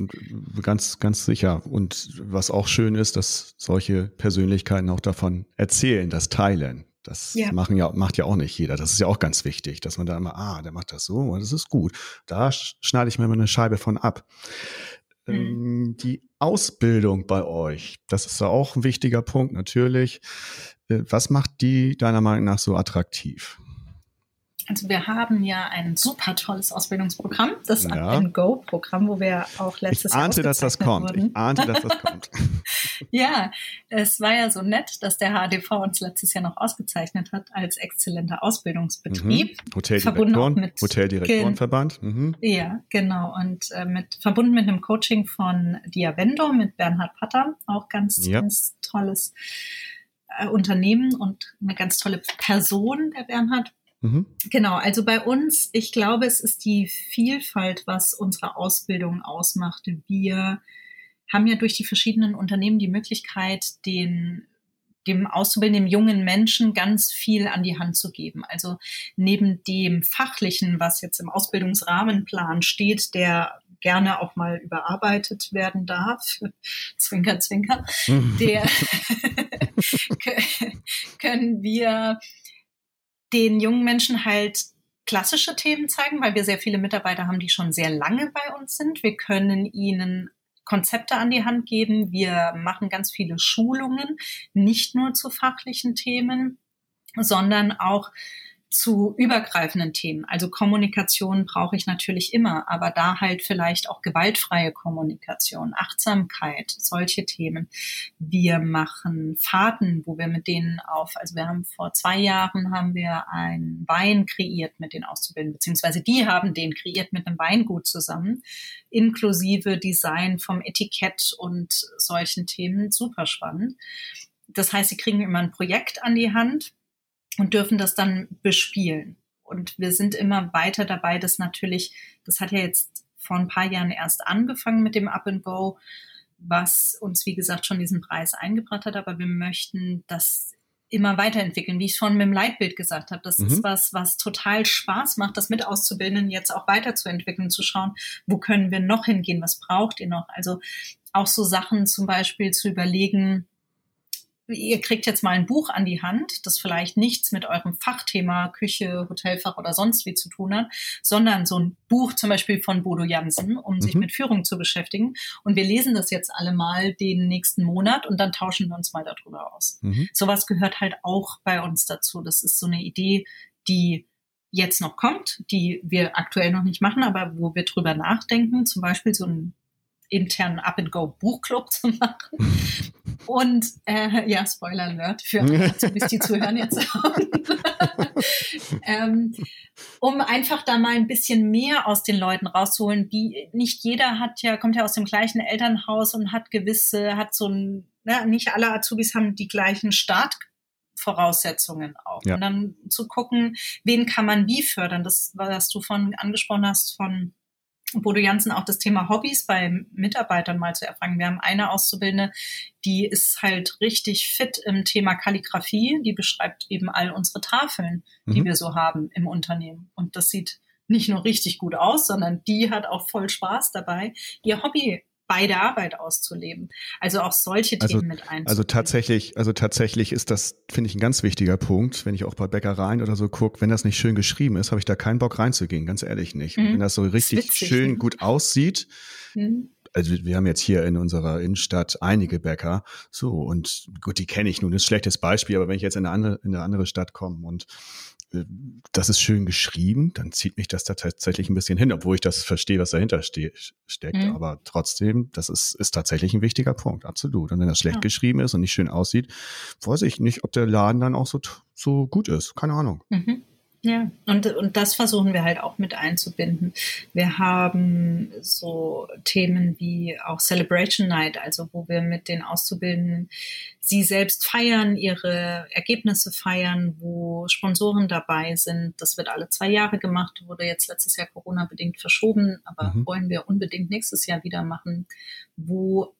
Ganz, ganz sicher. Und was auch schön ist, dass solche Persönlichkeiten auch davon erzählen, das teilen. Das ja. machen ja, macht ja auch nicht jeder. Das ist ja auch ganz wichtig, dass man da immer, ah, der macht das so, und das ist gut. Da schneide ich mir mal eine Scheibe von ab. Mhm. Ähm, die Ausbildung bei euch, das ist ja auch ein wichtiger Punkt, natürlich. Äh, was macht die deiner Meinung nach so attraktiv? Also wir haben ja ein super tolles Ausbildungsprogramm, das ja. Go-Programm, wo wir auch letztes Jahr Ich ahnte, dass das kommt. Wurden. Ich ahnte, dass (laughs) das (laughs) kommt. ja, es war ja so nett, dass der HDV uns letztes Jahr noch ausgezeichnet hat als exzellenter Ausbildungsbetrieb. Mhm. Hoteldirektoren, mit Hoteldirektorenverband. Mhm. Ja, genau. Und äh, mit verbunden mit einem Coaching von Diavendo mit Bernhard Patter, auch ganz, ja. ganz tolles äh, Unternehmen und eine ganz tolle Person, der Bernhard. Mhm. Genau, also bei uns, ich glaube, es ist die Vielfalt, was unsere Ausbildung ausmacht. Wir haben ja durch die verschiedenen Unternehmen die Möglichkeit, den dem Auszubildenden, dem jungen Menschen ganz viel an die Hand zu geben. Also neben dem Fachlichen, was jetzt im Ausbildungsrahmenplan steht, der gerne auch mal überarbeitet werden darf, (laughs) zwinker, zwinker, (laughs) der (laughs) können wir den jungen Menschen halt klassische Themen zeigen, weil wir sehr viele Mitarbeiter haben, die schon sehr lange bei uns sind. Wir können ihnen Konzepte an die Hand geben. Wir machen ganz viele Schulungen, nicht nur zu fachlichen Themen, sondern auch zu übergreifenden Themen. Also Kommunikation brauche ich natürlich immer, aber da halt vielleicht auch gewaltfreie Kommunikation, Achtsamkeit, solche Themen. Wir machen Fahrten, wo wir mit denen auf, also wir haben vor zwei Jahren haben wir einen Wein kreiert mit den Auszubildenden, beziehungsweise die haben den kreiert mit einem Weingut zusammen, inklusive Design vom Etikett und solchen Themen. Super spannend. Das heißt, sie kriegen immer ein Projekt an die Hand und dürfen das dann bespielen. Und wir sind immer weiter dabei, das natürlich, das hat ja jetzt vor ein paar Jahren erst angefangen mit dem Up and Go, was uns, wie gesagt, schon diesen Preis eingebracht hat, aber wir möchten das immer weiterentwickeln, wie ich schon mit dem Leitbild gesagt habe. Das mhm. ist was, was total Spaß macht, das mit auszubilden, jetzt auch weiterzuentwickeln, zu schauen, wo können wir noch hingehen, was braucht ihr noch? Also auch so Sachen zum Beispiel zu überlegen, ihr kriegt jetzt mal ein Buch an die Hand, das vielleicht nichts mit eurem Fachthema Küche, Hotelfach oder sonst wie zu tun hat, sondern so ein Buch zum Beispiel von Bodo Jansen, um mhm. sich mit Führung zu beschäftigen. Und wir lesen das jetzt alle mal den nächsten Monat und dann tauschen wir uns mal darüber aus. Mhm. Sowas gehört halt auch bei uns dazu. Das ist so eine Idee, die jetzt noch kommt, die wir aktuell noch nicht machen, aber wo wir drüber nachdenken, zum Beispiel so ein internen Up-and-Go-Buchclub zu machen. (laughs) Und äh, ja, Spoiler Alert für (laughs) Azubis, die zuhören jetzt. (laughs) ähm, um einfach da mal ein bisschen mehr aus den Leuten rauszuholen. Die, nicht jeder hat ja, kommt ja aus dem gleichen Elternhaus und hat gewisse, hat so ein, ne, nicht alle Azubis haben die gleichen Startvoraussetzungen auch. Ja. Und dann zu gucken, wen kann man wie fördern. Das, was du von angesprochen hast, von Bodo Jansen auch das Thema Hobbys bei Mitarbeitern mal zu erfragen. Wir haben eine Auszubildende, die ist halt richtig fit im Thema Kalligrafie. Die beschreibt eben all unsere Tafeln, die mhm. wir so haben im Unternehmen. Und das sieht nicht nur richtig gut aus, sondern die hat auch voll Spaß dabei, ihr Hobby bei der Arbeit auszuleben. Also auch solche also, Themen mit einzubauen. Also tatsächlich, also tatsächlich ist das, finde ich, ein ganz wichtiger Punkt. Wenn ich auch bei Bäckereien oder so gucke, wenn das nicht schön geschrieben ist, habe ich da keinen Bock reinzugehen, ganz ehrlich nicht. Mhm. Wenn das so richtig das witzig, schön ne? gut aussieht, mhm also wir haben jetzt hier in unserer Innenstadt einige Bäcker, so und gut, die kenne ich nun, das ist ein schlechtes Beispiel, aber wenn ich jetzt in eine andere, in eine andere Stadt komme und das ist schön geschrieben, dann zieht mich das da tatsächlich ein bisschen hin, obwohl ich das verstehe, was dahinter ste steckt. Mhm. Aber trotzdem, das ist, ist tatsächlich ein wichtiger Punkt, absolut. Und wenn das schlecht ja. geschrieben ist und nicht schön aussieht, weiß ich nicht, ob der Laden dann auch so, so gut ist. Keine Ahnung. Mhm. Ja, und, und das versuchen wir halt auch mit einzubinden. Wir haben so Themen wie auch Celebration Night, also wo wir mit den Auszubildenden sie selbst feiern, ihre Ergebnisse feiern, wo Sponsoren dabei sind. Das wird alle zwei Jahre gemacht, wurde jetzt letztes Jahr Corona-bedingt verschoben, aber mhm. wollen wir unbedingt nächstes Jahr wieder machen, wo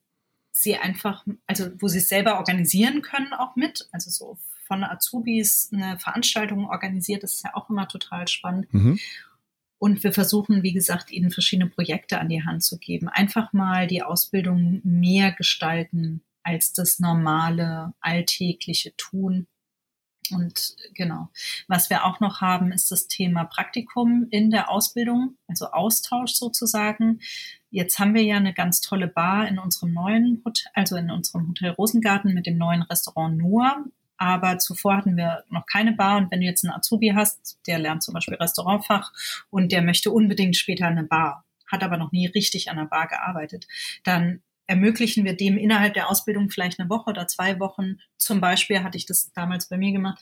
sie einfach, also wo sie es selber organisieren können auch mit, also so von Azubis eine Veranstaltung organisiert. Das ist ja auch immer total spannend. Mhm. Und wir versuchen, wie gesagt, ihnen verschiedene Projekte an die Hand zu geben. Einfach mal die Ausbildung mehr gestalten als das normale, alltägliche Tun. Und genau, was wir auch noch haben, ist das Thema Praktikum in der Ausbildung, also Austausch sozusagen. Jetzt haben wir ja eine ganz tolle Bar in unserem neuen Hotel, also in unserem Hotel Rosengarten mit dem neuen Restaurant Noah aber zuvor hatten wir noch keine Bar und wenn du jetzt einen Azubi hast, der lernt zum Beispiel Restaurantfach und der möchte unbedingt später eine Bar, hat aber noch nie richtig an einer Bar gearbeitet, dann ermöglichen wir dem innerhalb der Ausbildung vielleicht eine Woche oder zwei Wochen, zum Beispiel hatte ich das damals bei mir gemacht,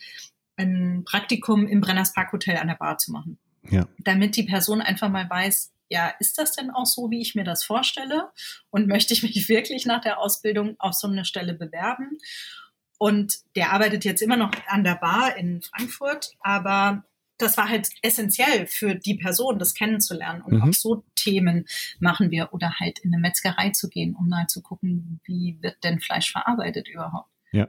ein Praktikum im Brenners Park Hotel an der Bar zu machen. Ja. Damit die Person einfach mal weiß, ja, ist das denn auch so, wie ich mir das vorstelle? Und möchte ich mich (laughs) wirklich nach der Ausbildung auf so eine Stelle bewerben? Und der arbeitet jetzt immer noch an der Bar in Frankfurt, aber das war halt essentiell für die Person, das kennenzulernen. Und mhm. auch so Themen machen wir oder halt in eine Metzgerei zu gehen, um mal zu gucken, wie wird denn Fleisch verarbeitet überhaupt. Ja.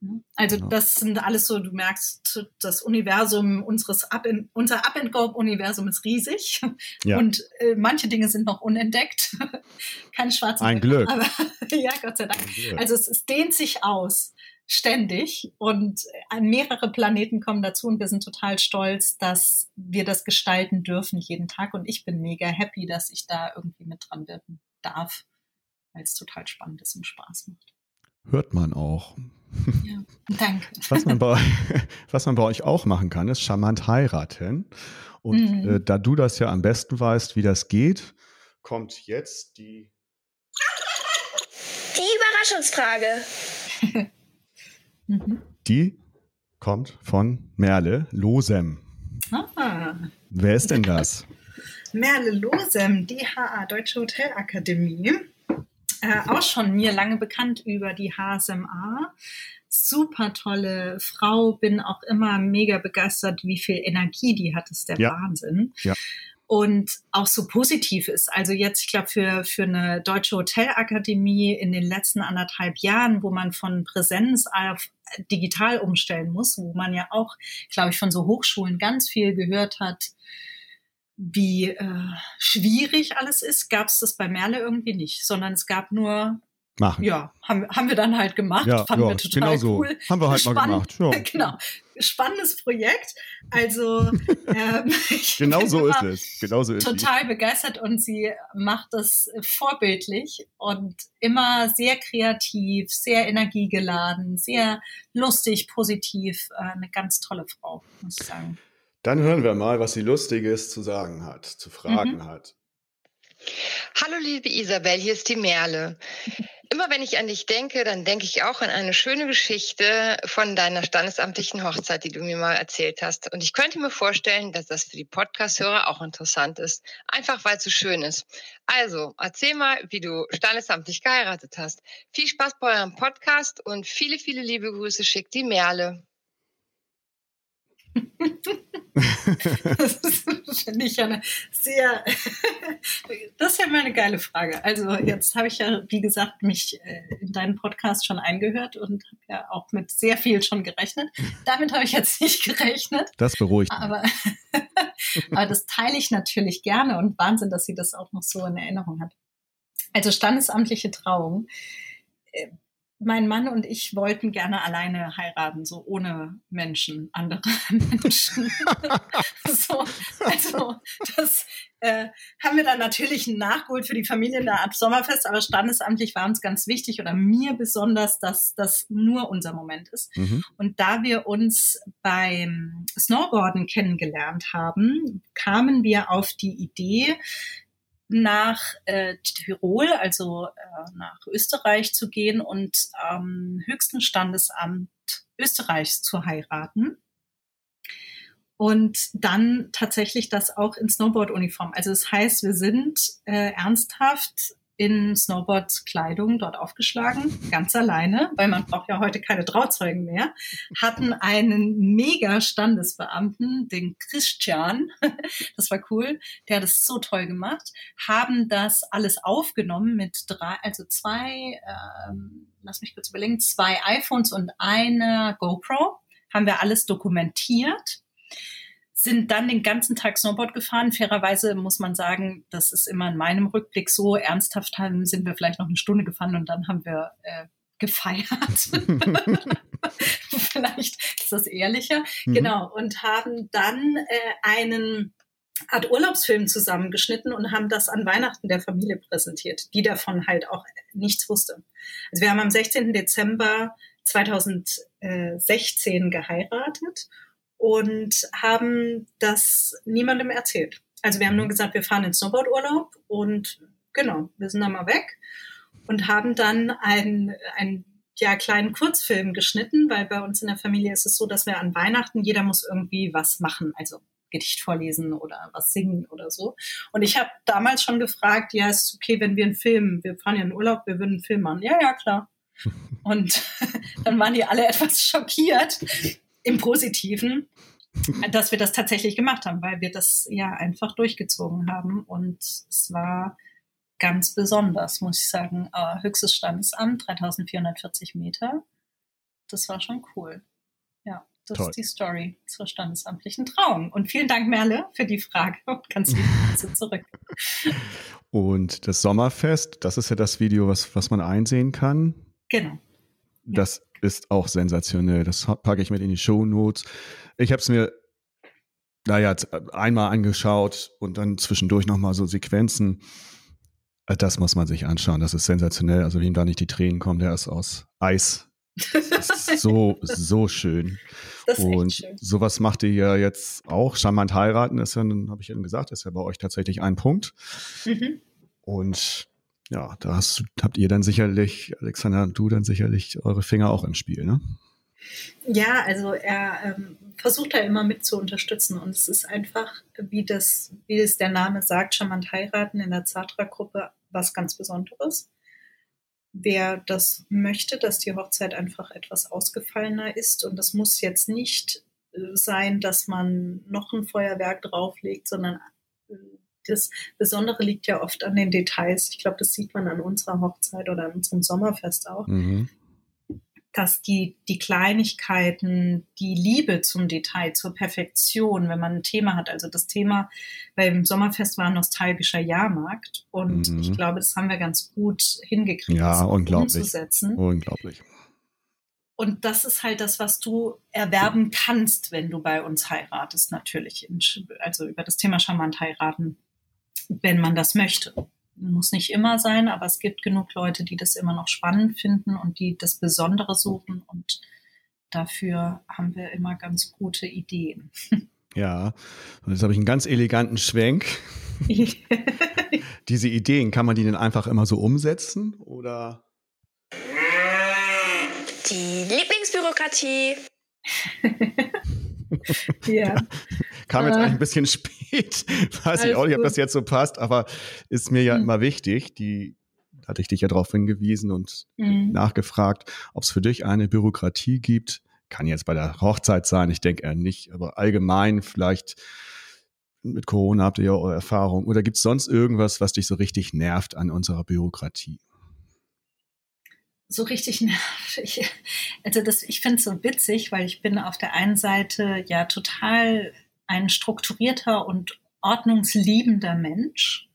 Ne? Also genau. das sind alles so, du merkst, das Universum unseres Up in, unser Up and Go Universum ist riesig ja. und äh, manche Dinge sind noch unentdeckt. (laughs) Kein schwarzen Ein Glück. Aber (laughs) ja, Gott sei Dank. Also es, es dehnt sich aus. ständig und mehrere Planeten kommen dazu und wir sind total stolz, dass wir das gestalten dürfen jeden Tag und ich bin mega happy, dass ich da irgendwie mit dran wirken darf, weil es total spannend ist und Spaß macht. Hört man auch. Ja, danke. (laughs) Was man, bei, was man bei euch auch machen kann, ist charmant heiraten. Und mhm. äh, da du das ja am besten weißt, wie das geht, kommt jetzt die. Die Überraschungsfrage. (laughs) Mhm. Die kommt von Merle Losem. Ah. Wer ist denn das? (laughs) Merle Losem, DHA, Deutsche Hotelakademie. Äh, auch schon mir lange bekannt über die HSMA. Super tolle Frau, bin auch immer mega begeistert, wie viel Energie die hat, ist der ja. Wahnsinn. Ja und auch so positiv ist. Also jetzt, ich glaube, für, für eine deutsche Hotelakademie in den letzten anderthalb Jahren, wo man von Präsenz auf digital umstellen muss, wo man ja auch, glaube ich, von so Hochschulen ganz viel gehört hat, wie äh, schwierig alles ist, gab es das bei Merle irgendwie nicht, sondern es gab nur machen. Ja, haben, haben wir dann halt gemacht. Ja, Fanden ja, wir total genau so. cool. Haben wir halt Spann mal gemacht. Ja. (laughs) Genau. Spannendes Projekt. Also (laughs) ähm, genau so ist es. Genau so ist total sie. begeistert und sie macht das vorbildlich und immer sehr kreativ, sehr energiegeladen, sehr lustig, positiv. Äh, eine ganz tolle Frau, muss ich sagen. Dann hören wir mal, was sie Lustiges zu sagen hat, zu fragen mhm. hat. Hallo liebe Isabel, hier ist die Merle. Immer wenn ich an dich denke, dann denke ich auch an eine schöne Geschichte von deiner standesamtlichen Hochzeit, die du mir mal erzählt hast. Und ich könnte mir vorstellen, dass das für die Podcast-Hörer auch interessant ist. Einfach weil es so schön ist. Also, erzähl mal, wie du standesamtlich geheiratet hast. Viel Spaß bei eurem Podcast und viele, viele liebe Grüße schickt die Merle das finde ich ja eine sehr, das ist ja mal eine geile Frage. Also jetzt habe ich ja, wie gesagt, mich äh, in deinen Podcast schon eingehört und habe ja auch mit sehr viel schon gerechnet. Damit habe ich jetzt nicht gerechnet. Das beruhigt. Aber, (laughs) aber das teile ich natürlich gerne und Wahnsinn, dass sie das auch noch so in Erinnerung hat. Also standesamtliche Trauung äh, mein Mann und ich wollten gerne alleine heiraten, so ohne Menschen, andere (laughs) Menschen. (laughs) so, also das äh, haben wir dann natürlich nachgeholt für die Familie der Art Sommerfest, aber standesamtlich war uns ganz wichtig oder mir besonders, dass das nur unser Moment ist. Mhm. Und da wir uns beim Snowboarden kennengelernt haben, kamen wir auf die Idee, nach äh, Tirol, also äh, nach Österreich zu gehen und am ähm, höchsten Standesamt Österreichs zu heiraten. Und dann tatsächlich das auch in Snowboard-Uniform. Also das heißt, wir sind äh, ernsthaft in Snowboard-Kleidung dort aufgeschlagen, ganz alleine, weil man braucht ja heute keine Trauzeugen mehr, hatten einen mega Standesbeamten, den Christian, (laughs) das war cool, der hat es so toll gemacht, haben das alles aufgenommen mit drei, also zwei, ähm, lass mich kurz überlegen, zwei iPhones und eine GoPro, haben wir alles dokumentiert sind dann den ganzen Tag Snowboard gefahren. Fairerweise muss man sagen, das ist immer in meinem Rückblick so. Ernsthaft haben, sind wir vielleicht noch eine Stunde gefahren und dann haben wir äh, gefeiert. (laughs) vielleicht ist das ehrlicher. Mhm. Genau. Und haben dann äh, einen Art Urlaubsfilm zusammengeschnitten und haben das an Weihnachten der Familie präsentiert, die davon halt auch nichts wusste. Also wir haben am 16. Dezember 2016 geheiratet und haben das niemandem erzählt. Also wir haben nur mhm. gesagt, wir fahren in Snowboardurlaub und genau, wir sind dann mal weg und haben dann einen, einen ja, kleinen Kurzfilm geschnitten, weil bei uns in der Familie ist es so, dass wir an Weihnachten, jeder muss irgendwie was machen, also Gedicht vorlesen oder was singen oder so. Und ich habe damals schon gefragt, ja, ist okay, wenn wir einen Film, wir fahren ja in Urlaub, wir würden einen Film machen. Ja, ja, klar. (laughs) Und (laughs) dann waren die alle etwas schockiert, im Positiven, (laughs) dass wir das tatsächlich gemacht haben, weil wir das ja einfach durchgezogen haben und es war ganz besonders, muss ich sagen. Äh, höchstes Standesamt, 3440 Meter. Das war schon cool. Ja, das Toll. ist die Story zur standesamtlichen Trauung. Und vielen Dank, Merle, für die Frage und ganz liebe (laughs) Grüße zurück. Und das Sommerfest, das ist ja das Video, was, was man einsehen kann. Genau. Das ist auch sensationell. Das packe ich mit in die Show Notes. Ich habe es mir naja, einmal angeschaut und dann zwischendurch nochmal so Sequenzen. Äh, das muss man sich anschauen. Das ist sensationell. Also, wem da nicht die Tränen kommen, der ist aus Eis. Das ist (laughs) so, so schön. Und schön. sowas macht ihr ja jetzt auch. Charmant heiraten ist ja, habe ich eben gesagt, ist ja bei euch tatsächlich ein Punkt. Mhm. Und ja, da hast, habt ihr dann sicherlich, Alexander du dann sicherlich eure Finger auch im Spiel, ne? Ja, also er ähm, versucht da immer mit zu unterstützen und es ist einfach, wie das, wie das der Name sagt, charmant heiraten in der Zatra-Gruppe was ganz Besonderes. Wer das möchte, dass die Hochzeit einfach etwas ausgefallener ist und das muss jetzt nicht äh, sein, dass man noch ein Feuerwerk drauflegt, sondern das Besondere liegt ja oft an den Details. Ich glaube, das sieht man an unserer Hochzeit oder an unserem Sommerfest auch. Mhm dass die, die Kleinigkeiten, die Liebe zum Detail, zur Perfektion, wenn man ein Thema hat, also das Thema beim Sommerfest war ein nostalgischer Jahrmarkt und mhm. ich glaube, das haben wir ganz gut hingekriegt, ja, unglaublich. umzusetzen. Unglaublich. Und das ist halt das, was du erwerben kannst, wenn du bei uns heiratest, natürlich. Also über das Thema charmant heiraten, wenn man das möchte muss nicht immer sein, aber es gibt genug Leute, die das immer noch spannend finden und die das Besondere suchen und dafür haben wir immer ganz gute Ideen. Ja, und jetzt habe ich einen ganz eleganten Schwenk. (laughs) Diese Ideen, kann man die denn einfach immer so umsetzen oder? Die Lieblingsbürokratie. (laughs) ja. (laughs) Kam jetzt äh, ein bisschen (laughs) spät. Weiß ich auch nicht, ob das jetzt so passt, aber ist mir ja mhm. immer wichtig. Die hatte ich dich ja darauf hingewiesen und mhm. nachgefragt, ob es für dich eine Bürokratie gibt. Kann jetzt bei der Hochzeit sein, ich denke eher nicht, aber allgemein vielleicht mit Corona habt ihr ja eure Erfahrung. Oder gibt es sonst irgendwas, was dich so richtig nervt an unserer Bürokratie? so richtig (laughs) nervig. Also das, ich finde es so witzig, weil ich bin auf der einen Seite ja total ein strukturierter und ordnungsliebender Mensch.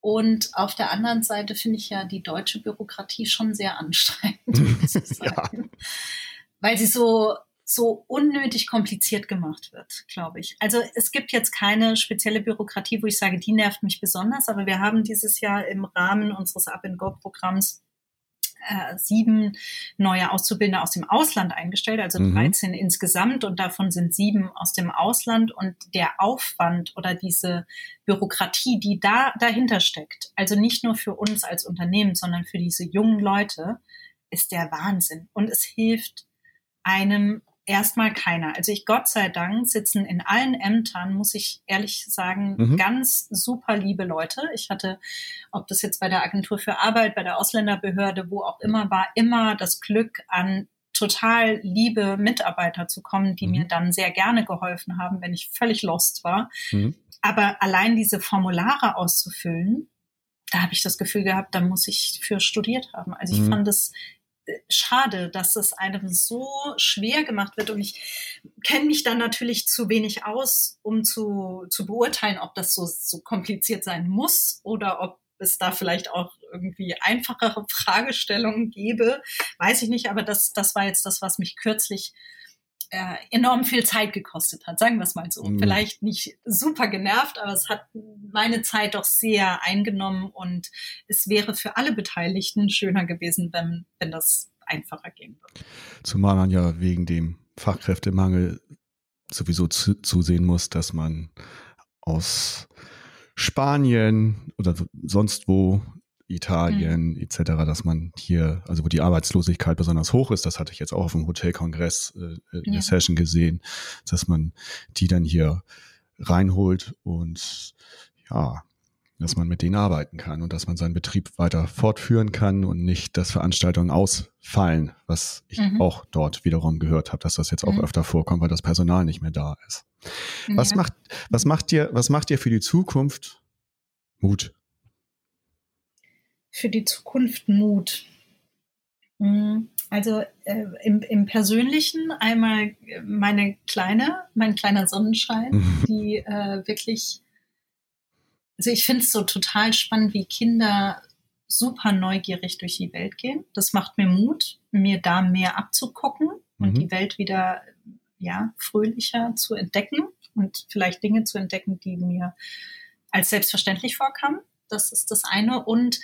Und auf der anderen Seite finde ich ja die deutsche Bürokratie schon sehr anstrengend, muss ich (laughs) sagen. ja. Weil sie so, so unnötig kompliziert gemacht wird, glaube ich. Also es gibt jetzt keine spezielle Bürokratie, wo ich sage, die nervt mich besonders, aber wir haben dieses Jahr im Rahmen unseres Up-and-Go-Programms äh, sieben neue Auszubildende aus dem Ausland eingestellt, also mhm. 13 insgesamt und davon sind sieben aus dem Ausland und der Aufwand oder diese Bürokratie, die da dahinter steckt, also nicht nur für uns als Unternehmen, sondern für diese jungen Leute, ist der Wahnsinn und es hilft einem erstmal keiner. Also ich, Gott sei Dank, sitzen in allen Ämtern, muss ich ehrlich sagen, mhm. ganz super liebe Leute. Ich hatte, ob das jetzt bei der Agentur für Arbeit, bei der Ausländerbehörde, wo auch immer war, immer das Glück an total liebe Mitarbeiter zu kommen, die mhm. mir dann sehr gerne geholfen haben, wenn ich völlig lost war. Mhm. Aber allein diese Formulare auszufüllen, da habe ich das Gefühl gehabt, da muss ich für studiert haben. Also ich mhm. fand es schade, dass es einem so schwer gemacht wird. Und ich kenne mich dann natürlich zu wenig aus, um zu, zu beurteilen, ob das so, so kompliziert sein muss oder ob es da vielleicht auch irgendwie einfachere Fragestellungen gäbe. Weiß ich nicht, aber das, das war jetzt das, was mich kürzlich äh, enorm viel Zeit gekostet hat, sagen wir es mal so. Mhm. Vielleicht nicht super genervt, aber es hat meine Zeit doch sehr eingenommen und es wäre für alle Beteiligten schöner gewesen, wenn, wenn das einfacher gehen würde. Zumal man ja wegen dem Fachkräftemangel sowieso zu, zusehen muss, dass man aus Spanien oder sonst wo Italien mhm. etc., dass man hier, also wo die Arbeitslosigkeit besonders hoch ist, das hatte ich jetzt auch auf dem Hotelkongress äh, in ja. der Session gesehen, dass man die dann hier reinholt und ja, dass man mit denen arbeiten kann und dass man seinen Betrieb weiter fortführen kann und nicht, dass Veranstaltungen ausfallen, was ich mhm. auch dort wiederum gehört habe, dass das jetzt auch mhm. öfter vorkommt, weil das Personal nicht mehr da ist. Ja. Was macht, was macht dir, was macht dir für die Zukunft Mut? Für die Zukunft Mut? Hm, also äh, im, im Persönlichen einmal meine kleine, mein kleiner Sonnenschein, mhm. die äh, wirklich, also ich finde es so total spannend, wie Kinder super neugierig durch die Welt gehen. Das macht mir Mut, mir da mehr abzugucken und Mhm. die Welt wieder ja, fröhlicher zu entdecken und vielleicht Dinge zu entdecken, die mir als selbstverständlich vorkamen. Das ist das eine. Und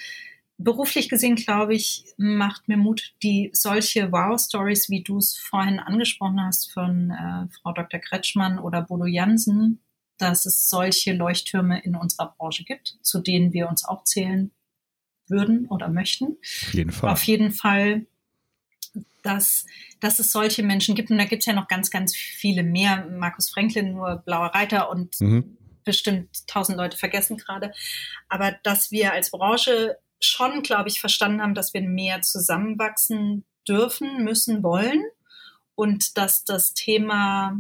beruflich gesehen, glaube ich, macht mir Mut, die solche Wow-Stories, wie du es vorhin angesprochen hast von äh, Frau Dr. Kretschmann oder Bodo Jansen, dass es solche Leuchttürme in unserer Branche gibt, zu denen wir uns auch zählen würden oder möchten. Auf jeden Fall. Auf jeden Fall, dass, dass es solche Menschen gibt. Und da gibt es ja noch ganz, ganz viele mehr. Markus Franklin, nur Blauer Reiter und Mhm. bestimmt tausend Leute vergessen gerade. Aber dass wir als Branche schon, glaube ich, verstanden haben, dass wir mehr zusammenwachsen dürfen, müssen, wollen. Und dass das Thema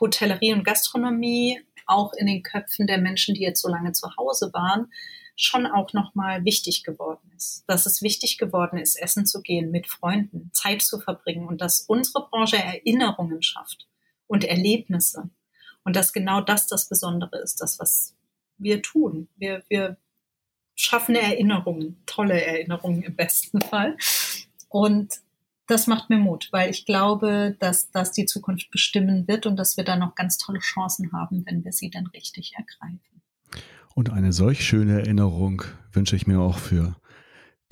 Hotellerie und Gastronomie auch in den Köpfen der Menschen, die jetzt so lange zu Hause waren, schon auch nochmal wichtig geworden ist. Dass es wichtig geworden ist, essen zu gehen, mit Freunden, Zeit zu verbringen und dass unsere Branche Erinnerungen schafft und Erlebnisse. Und dass genau das das Besondere ist, das, was wir tun. Wir, wir schaffen Erinnerungen, tolle Erinnerungen im besten Fall. Und das macht mir Mut, weil ich glaube, dass das die Zukunft bestimmen wird und dass wir da noch ganz tolle Chancen haben, wenn wir sie dann richtig ergreifen. Und eine solch schöne Erinnerung wünsche ich mir auch für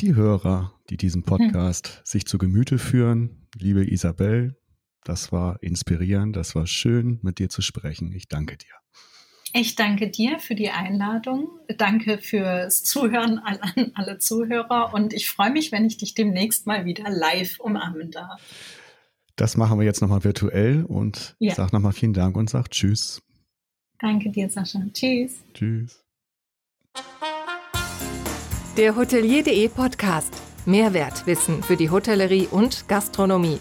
die Hörer, die diesen Podcast sich zu Gemüte führen. Liebe Isabel, das war inspirierend, das war schön, mit dir zu sprechen. Ich danke dir. Ich danke dir für die Einladung. Danke fürs Zuhören an alle Zuhörer und ich freue mich, wenn ich dich demnächst mal wieder live umarmen darf. Das machen wir jetzt nochmal virtuell und Ja. ich sage nochmal vielen Dank und sage Tschüss. Danke dir, Sascha. Tschüss. Tschüss. Der Hotelier.de Podcast. Mehrwertwissen für die Hotellerie und Gastronomie.